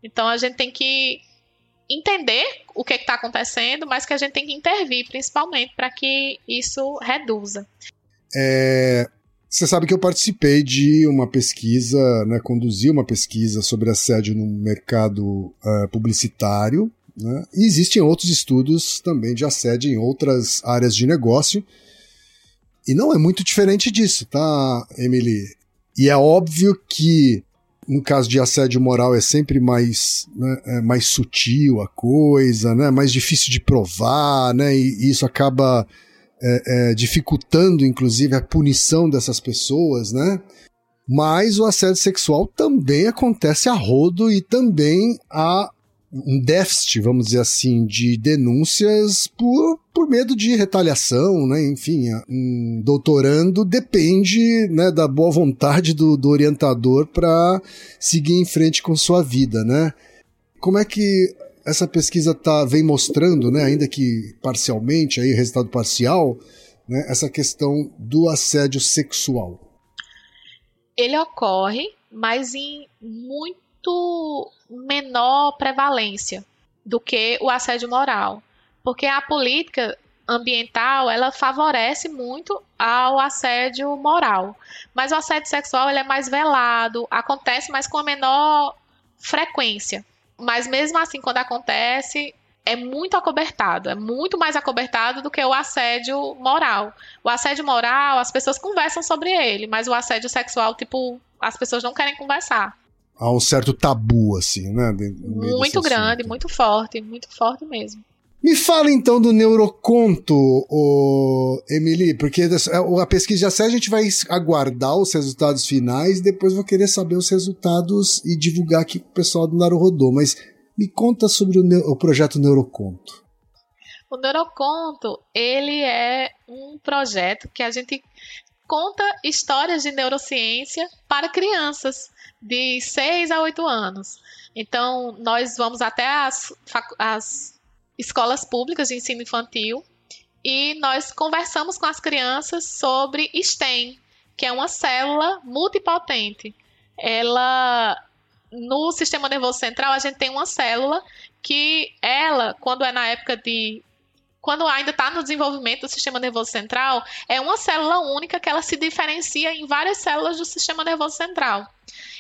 Então a gente tem que entender o que está acontecendo, mas que a gente tem que intervir, principalmente, para que isso reduza. É, você sabe que eu participei de uma pesquisa, né, conduzi uma pesquisa sobre assédio no mercado uh, publicitário. Né, e existem outros estudos também de assédio em outras áreas de negócio. E não é muito diferente disso, tá, Emily? E é óbvio que no caso de assédio moral é sempre mais, né, é mais sutil a coisa, né, mais difícil de provar, né, e, isso acaba é, é, dificultando, inclusive, a punição dessas pessoas, né. Mas o assédio sexual também acontece a rodo e também há um déficit, vamos dizer assim, de denúncias por, por medo de retaliação, né? Enfim, um doutorando depende né, da boa vontade do, do orientador para seguir em frente com sua vida, né? Como é que essa pesquisa tá, vem mostrando, né, ainda que parcialmente, aí, resultado parcial, né, essa questão do assédio sexual? Ele ocorre, mas em muito menor prevalência do que o assédio moral, porque a política ambiental ela favorece muito ao assédio moral, mas o assédio sexual ele é mais velado, acontece mais com a menor frequência. Mas mesmo assim, quando acontece, é muito acobertado, é muito mais acobertado do que o assédio moral. O assédio moral, as pessoas conversam sobre ele, mas o assédio sexual, tipo, as pessoas não querem conversar há um certo tabu, assim, né? Muito grande, assunto. muito forte, muito forte mesmo. Me fala então do neuroconto, o Emily, porque a pesquisa de assédio a gente vai aguardar os resultados finais, depois vou querer saber os resultados e divulgar aqui pro pessoal do Naruhodô, mas me conta sobre o, o projeto Neuroconto. O Neuroconto, ele é um projeto que a gente conta histórias de neurociência para crianças de 6 a 8 anos. Então, nós vamos até as, as escolas públicas de ensino infantil e nós conversamos com as crianças sobre STEM, que é uma célula multipotente. Ela no sistema nervoso central a gente tem uma célula que ela, quando é na época de quando ainda está no desenvolvimento do sistema nervoso central, é uma célula única que ela se diferencia em várias células do sistema nervoso central.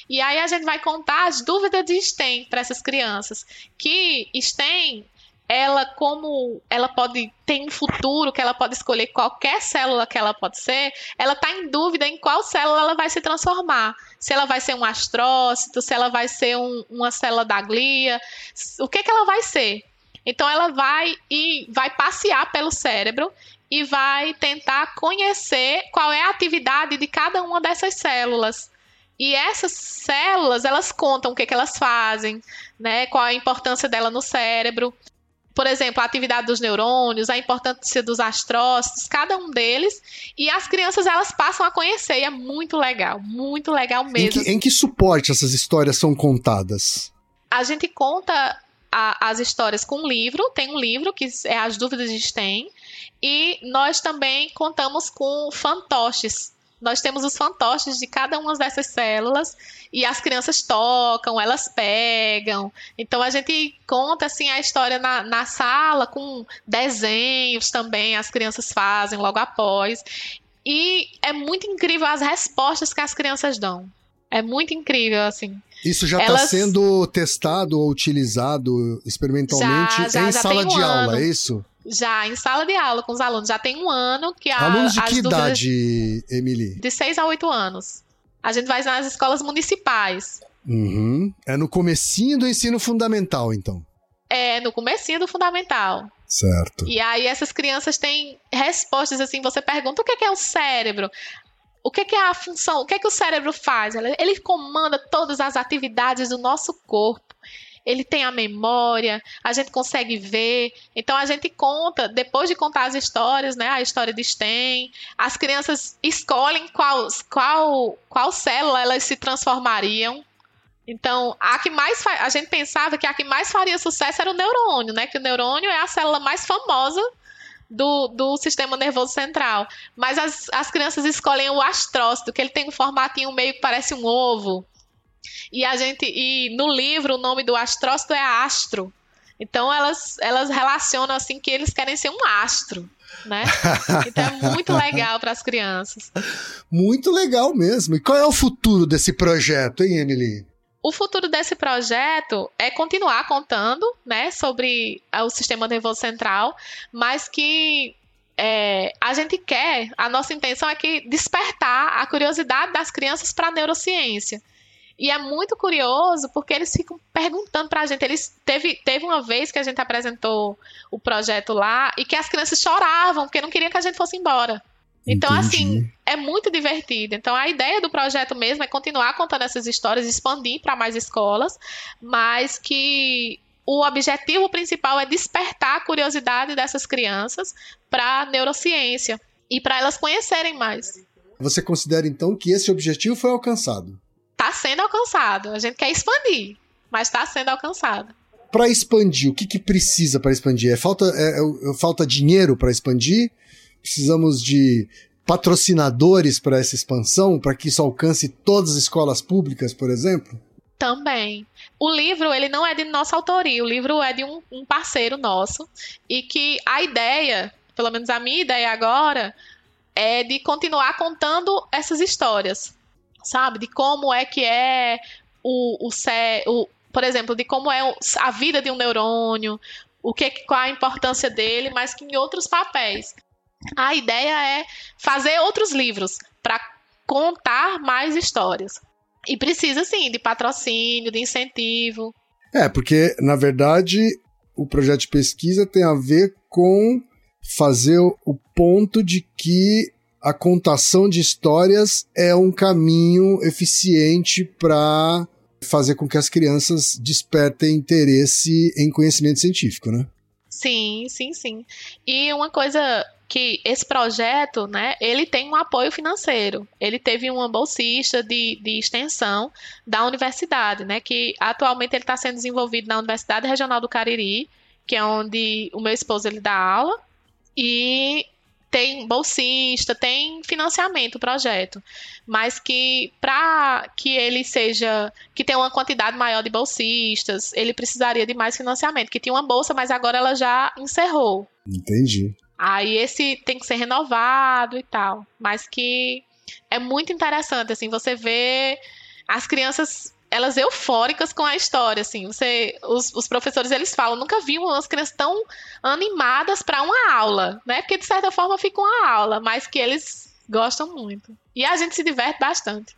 E aí a gente vai contar as dúvidas de STEM para essas crianças. Que STEM, ela como ela pode ter um futuro, que ela pode escolher qualquer célula que ela pode ser, ela está em dúvida em qual célula ela vai se transformar. Se ela vai ser um astrócito, se ela vai ser um, uma célula da glia, o que, que ela vai ser. Então ela vai e vai passear pelo cérebro e vai tentar conhecer qual é a atividade de cada uma dessas células. E essas células, elas contam o que, que elas fazem, né? Qual a importância dela no cérebro. Por exemplo, a atividade dos neurônios, a importância dos astrócitos, cada um deles. E as crianças, elas passam a conhecer. E é muito legal, muito legal mesmo. Em que, em que suporte essas histórias são contadas? A gente conta a, as histórias com um livro. Tem um livro que é As Dúvidas de Stein. E nós também contamos com fantoches, nós temos os fantoches de cada uma dessas células e as crianças tocam, elas pegam. Então a gente conta assim a história na, na sala com desenhos também, as crianças fazem logo após. E é muito incrível as respostas que as crianças dão. É muito incrível, assim. Isso já está Elas... sendo testado ou utilizado experimentalmente já, já, em já sala de ano. aula, é isso? Já, em sala de aula com os alunos. Já tem um ano que a. Alunos de que idade, Emily? De 6 a 8 anos. A gente vai nas escolas municipais. Uhum. É no comecinho do ensino fundamental, então. É, no comecinho do fundamental. Certo. E aí essas crianças têm respostas assim, você pergunta o que é o cérebro? O que é a função? O que é que o cérebro faz? Ele comanda todas as atividades do nosso corpo. ele tem a memória, a gente consegue ver. Então a gente conta, depois de contar as histórias, né, a história de STEM, as crianças escolhem qual, qual, qual célula elas se transformariam. Então, a que mais a gente pensava que a que mais faria sucesso era o neurônio, né? Que o neurônio é a célula mais famosa do, do sistema nervoso central. Mas as, as crianças escolhem o astrócito, que ele tem um formatinho meio que parece um ovo. E a gente e no livro o nome do astrócito é astro. Então elas elas relacionam assim que eles querem ser um astro, né? Então é muito legal para as crianças. Muito legal mesmo. E qual é o futuro desse projeto, hein, Emily? O futuro desse projeto é continuar contando né, sobre o sistema nervoso central, mas que é, a gente quer, a nossa intenção é que despertar a curiosidade das crianças para a neurociência. E é muito curioso porque eles ficam perguntando para a gente. Eles teve, teve uma vez que a gente apresentou o projeto lá e que as crianças choravam porque não queriam que a gente fosse embora. Então, Entendi. assim, é muito divertido. Então, a ideia do projeto mesmo é continuar contando essas histórias, expandir para mais escolas, mas que o objetivo principal é despertar a curiosidade dessas crianças para a neurociência e para elas conhecerem mais. Você considera então que esse objetivo foi alcançado? Está sendo alcançado. A gente quer expandir, mas está sendo alcançado. Para expandir, o que, que precisa para expandir? É falta, é, é, falta dinheiro para expandir? Precisamos de patrocinadores para essa expansão, para que isso alcance todas as escolas públicas, por exemplo? Também. O livro, ele não é de nossa autoria, o livro é de um, um parceiro nosso, e que a ideia, pelo menos a minha ideia agora, é de continuar contando essas histórias, sabe? De como é que é o, o, o por exemplo, de como é a vida de um neurônio, o que, qual a importância dele, mas que em outros papéis. A ideia é fazer outros livros para contar mais histórias. E precisa, sim, de patrocínio, de incentivo. É, porque, na verdade, o projeto de pesquisa tem a ver com fazer o ponto de que a contação de histórias é um caminho eficiente para fazer com que as crianças despertem interesse em conhecimento científico, né? Sim, sim, sim. E uma coisa que esse projeto, né, ele tem um apoio financeiro. Ele teve uma bolsista de, de extensão da universidade, né, que atualmente ele está sendo desenvolvido na Universidade Regional do Cariri, que é onde o meu esposo ele dá aula, e tem bolsista, tem financiamento o projeto, mas que para que ele seja, que tenha uma quantidade maior de bolsistas, ele precisaria de mais financiamento, que tinha uma bolsa, mas agora ela já encerrou. Entendi. Aí esse tem que ser renovado e tal. Mas que é muito interessante, assim, você vê as crianças elas eufóricas com a história, assim. Você, os, os professores eles falam, nunca vi umas crianças tão animadas para uma aula, né? Porque de certa forma fica uma aula, mas que eles gostam muito. E a gente se diverte bastante.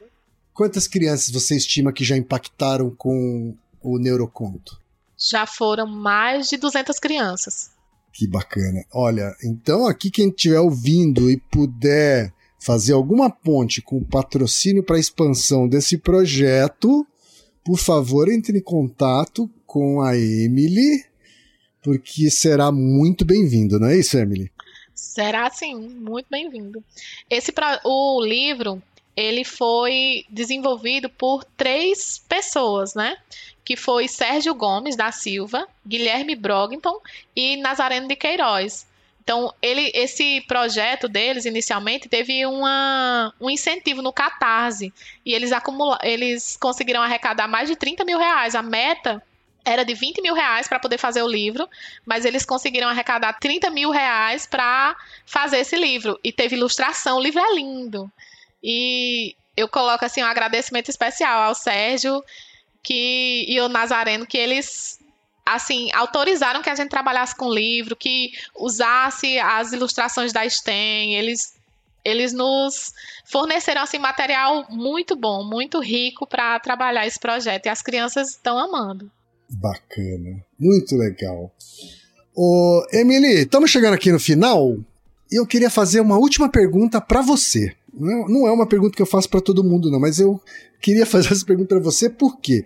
Quantas crianças você estima que já impactaram com o neuroconto? Já foram mais de 200 crianças. Que bacana. Olha, então aqui quem estiver ouvindo e puder fazer alguma ponte com o patrocínio para a expansão desse projeto, por favor, entre em contato com a Emily, porque será muito bem-vindo, não é isso, Emily? Será sim, muito bem-vindo. Esse o livro ele foi desenvolvido por três pessoas, né? Que foi Sérgio Gomes da Silva, Guilherme Brogton e Nazareno de Queiroz. Então, ele, esse projeto deles, inicialmente, teve uma, um incentivo no Catarse. E eles, acumula, eles conseguiram arrecadar mais de 30 mil reais. A meta era de 20 mil reais para poder fazer o livro, mas eles conseguiram arrecadar 30 mil reais para fazer esse livro. E teve ilustração, o livro é lindo. E eu coloco assim um agradecimento especial ao Sérgio que, e ao Nazareno, que eles assim, autorizaram que a gente trabalhasse com livro, que usasse as ilustrações da STEM, eles eles nos forneceram assim material muito bom, muito rico para trabalhar esse projeto e as crianças estão amando. Bacana, muito legal. Ô, Emily, estamos chegando aqui no final e eu queria fazer uma última pergunta para você. Não é uma pergunta que eu faço para todo mundo, não, mas eu queria fazer essa pergunta para você por quê?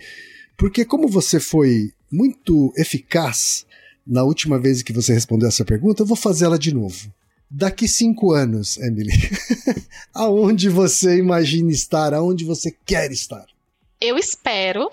Porque como você foi muito eficaz na última vez que você respondeu essa pergunta, eu vou fazer ela de novo. Daqui cinco anos, Emily, aonde você imagina estar? Aonde você quer estar? Eu espero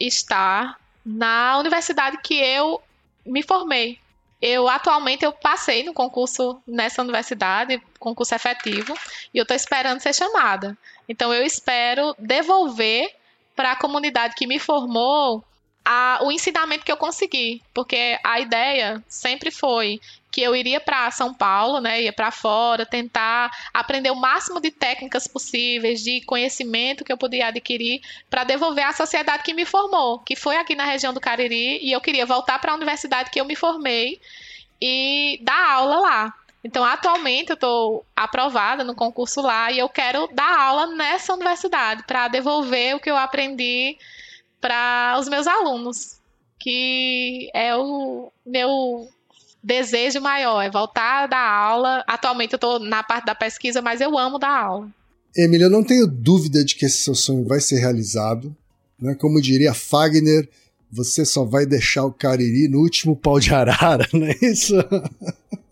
estar na universidade que eu me formei. Eu atualmente eu passei no concurso nessa universidade, concurso efetivo, e eu estou esperando ser chamada. Então eu espero devolver para a comunidade que me formou a, o ensinamento que eu consegui, porque a ideia sempre foi que eu iria para São Paulo, né, ia para fora, tentar aprender o máximo de técnicas possíveis, de conhecimento que eu podia adquirir para devolver à sociedade que me formou, que foi aqui na região do Cariri, e eu queria voltar para a universidade que eu me formei e dar aula lá. Então, atualmente, eu estou aprovada no concurso lá e eu quero dar aula nessa universidade para devolver o que eu aprendi para os meus alunos, que é o meu desejo maior, é voltar a dar aula. Atualmente eu estou na parte da pesquisa, mas eu amo dar aula. Emília, eu não tenho dúvida de que esse seu sonho vai ser realizado. Né? Como diria Fagner, você só vai deixar o Cariri no último pau de arara, não é isso?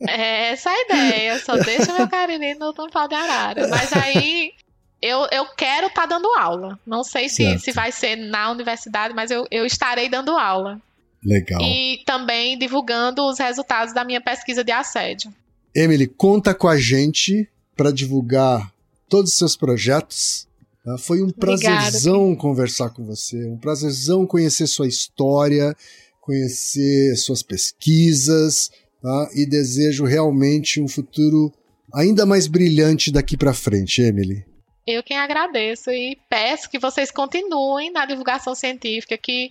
É essa a ideia, eu só deixo meu Cariri no último pau de arara. Mas aí eu, eu quero estar tá dando aula. Não sei se, se vai ser na universidade, mas eu, eu estarei dando aula. Legal. E também divulgando os resultados da minha pesquisa de assédio. Emily, conta com a gente para divulgar todos os seus projetos. Tá? Foi um prazerzão Obrigada. conversar com você, um prazerzão conhecer sua história, conhecer suas pesquisas, tá? e desejo realmente um futuro ainda mais brilhante daqui para frente, Emily. Eu quem agradeço e peço que vocês continuem na divulgação científica, que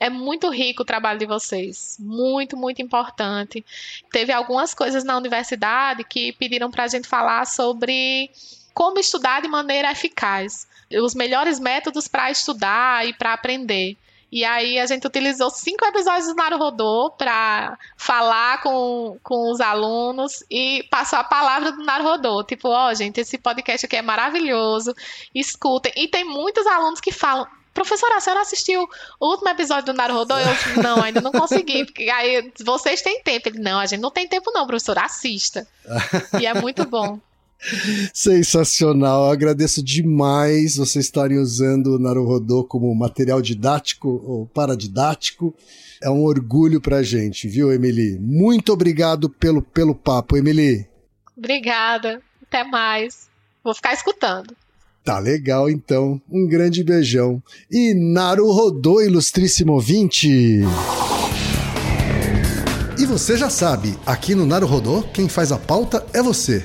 é muito rico o trabalho de vocês, muito, muito importante. Teve algumas coisas na universidade que pediram para a gente falar sobre como estudar de maneira eficaz, os melhores métodos para estudar e para aprender. E aí a gente utilizou cinco episódios do Naruhodô para falar com, com os alunos e passou a palavra do Naruhodô. Tipo, ó, oh, gente, esse podcast aqui é maravilhoso, escutem. E tem muitos alunos que falam, professora, a senhora assistiu o último episódio do Naruhodô? Eu, não, ainda não consegui. Porque aí, vocês têm tempo. Ele, não, a gente não tem tempo não, professora, assista. e é muito bom. Sensacional, Eu agradeço demais vocês estarem usando o Naruhodô como material didático ou paradidático. É um orgulho pra gente, viu, Emily? Muito obrigado pelo, pelo papo, Emily. Obrigada, até mais. Vou ficar escutando. Tá legal, então. Um grande beijão. E Naruhodô, ilustríssimo ouvinte! E você já sabe, aqui no Naruhodô, quem faz a pauta é você.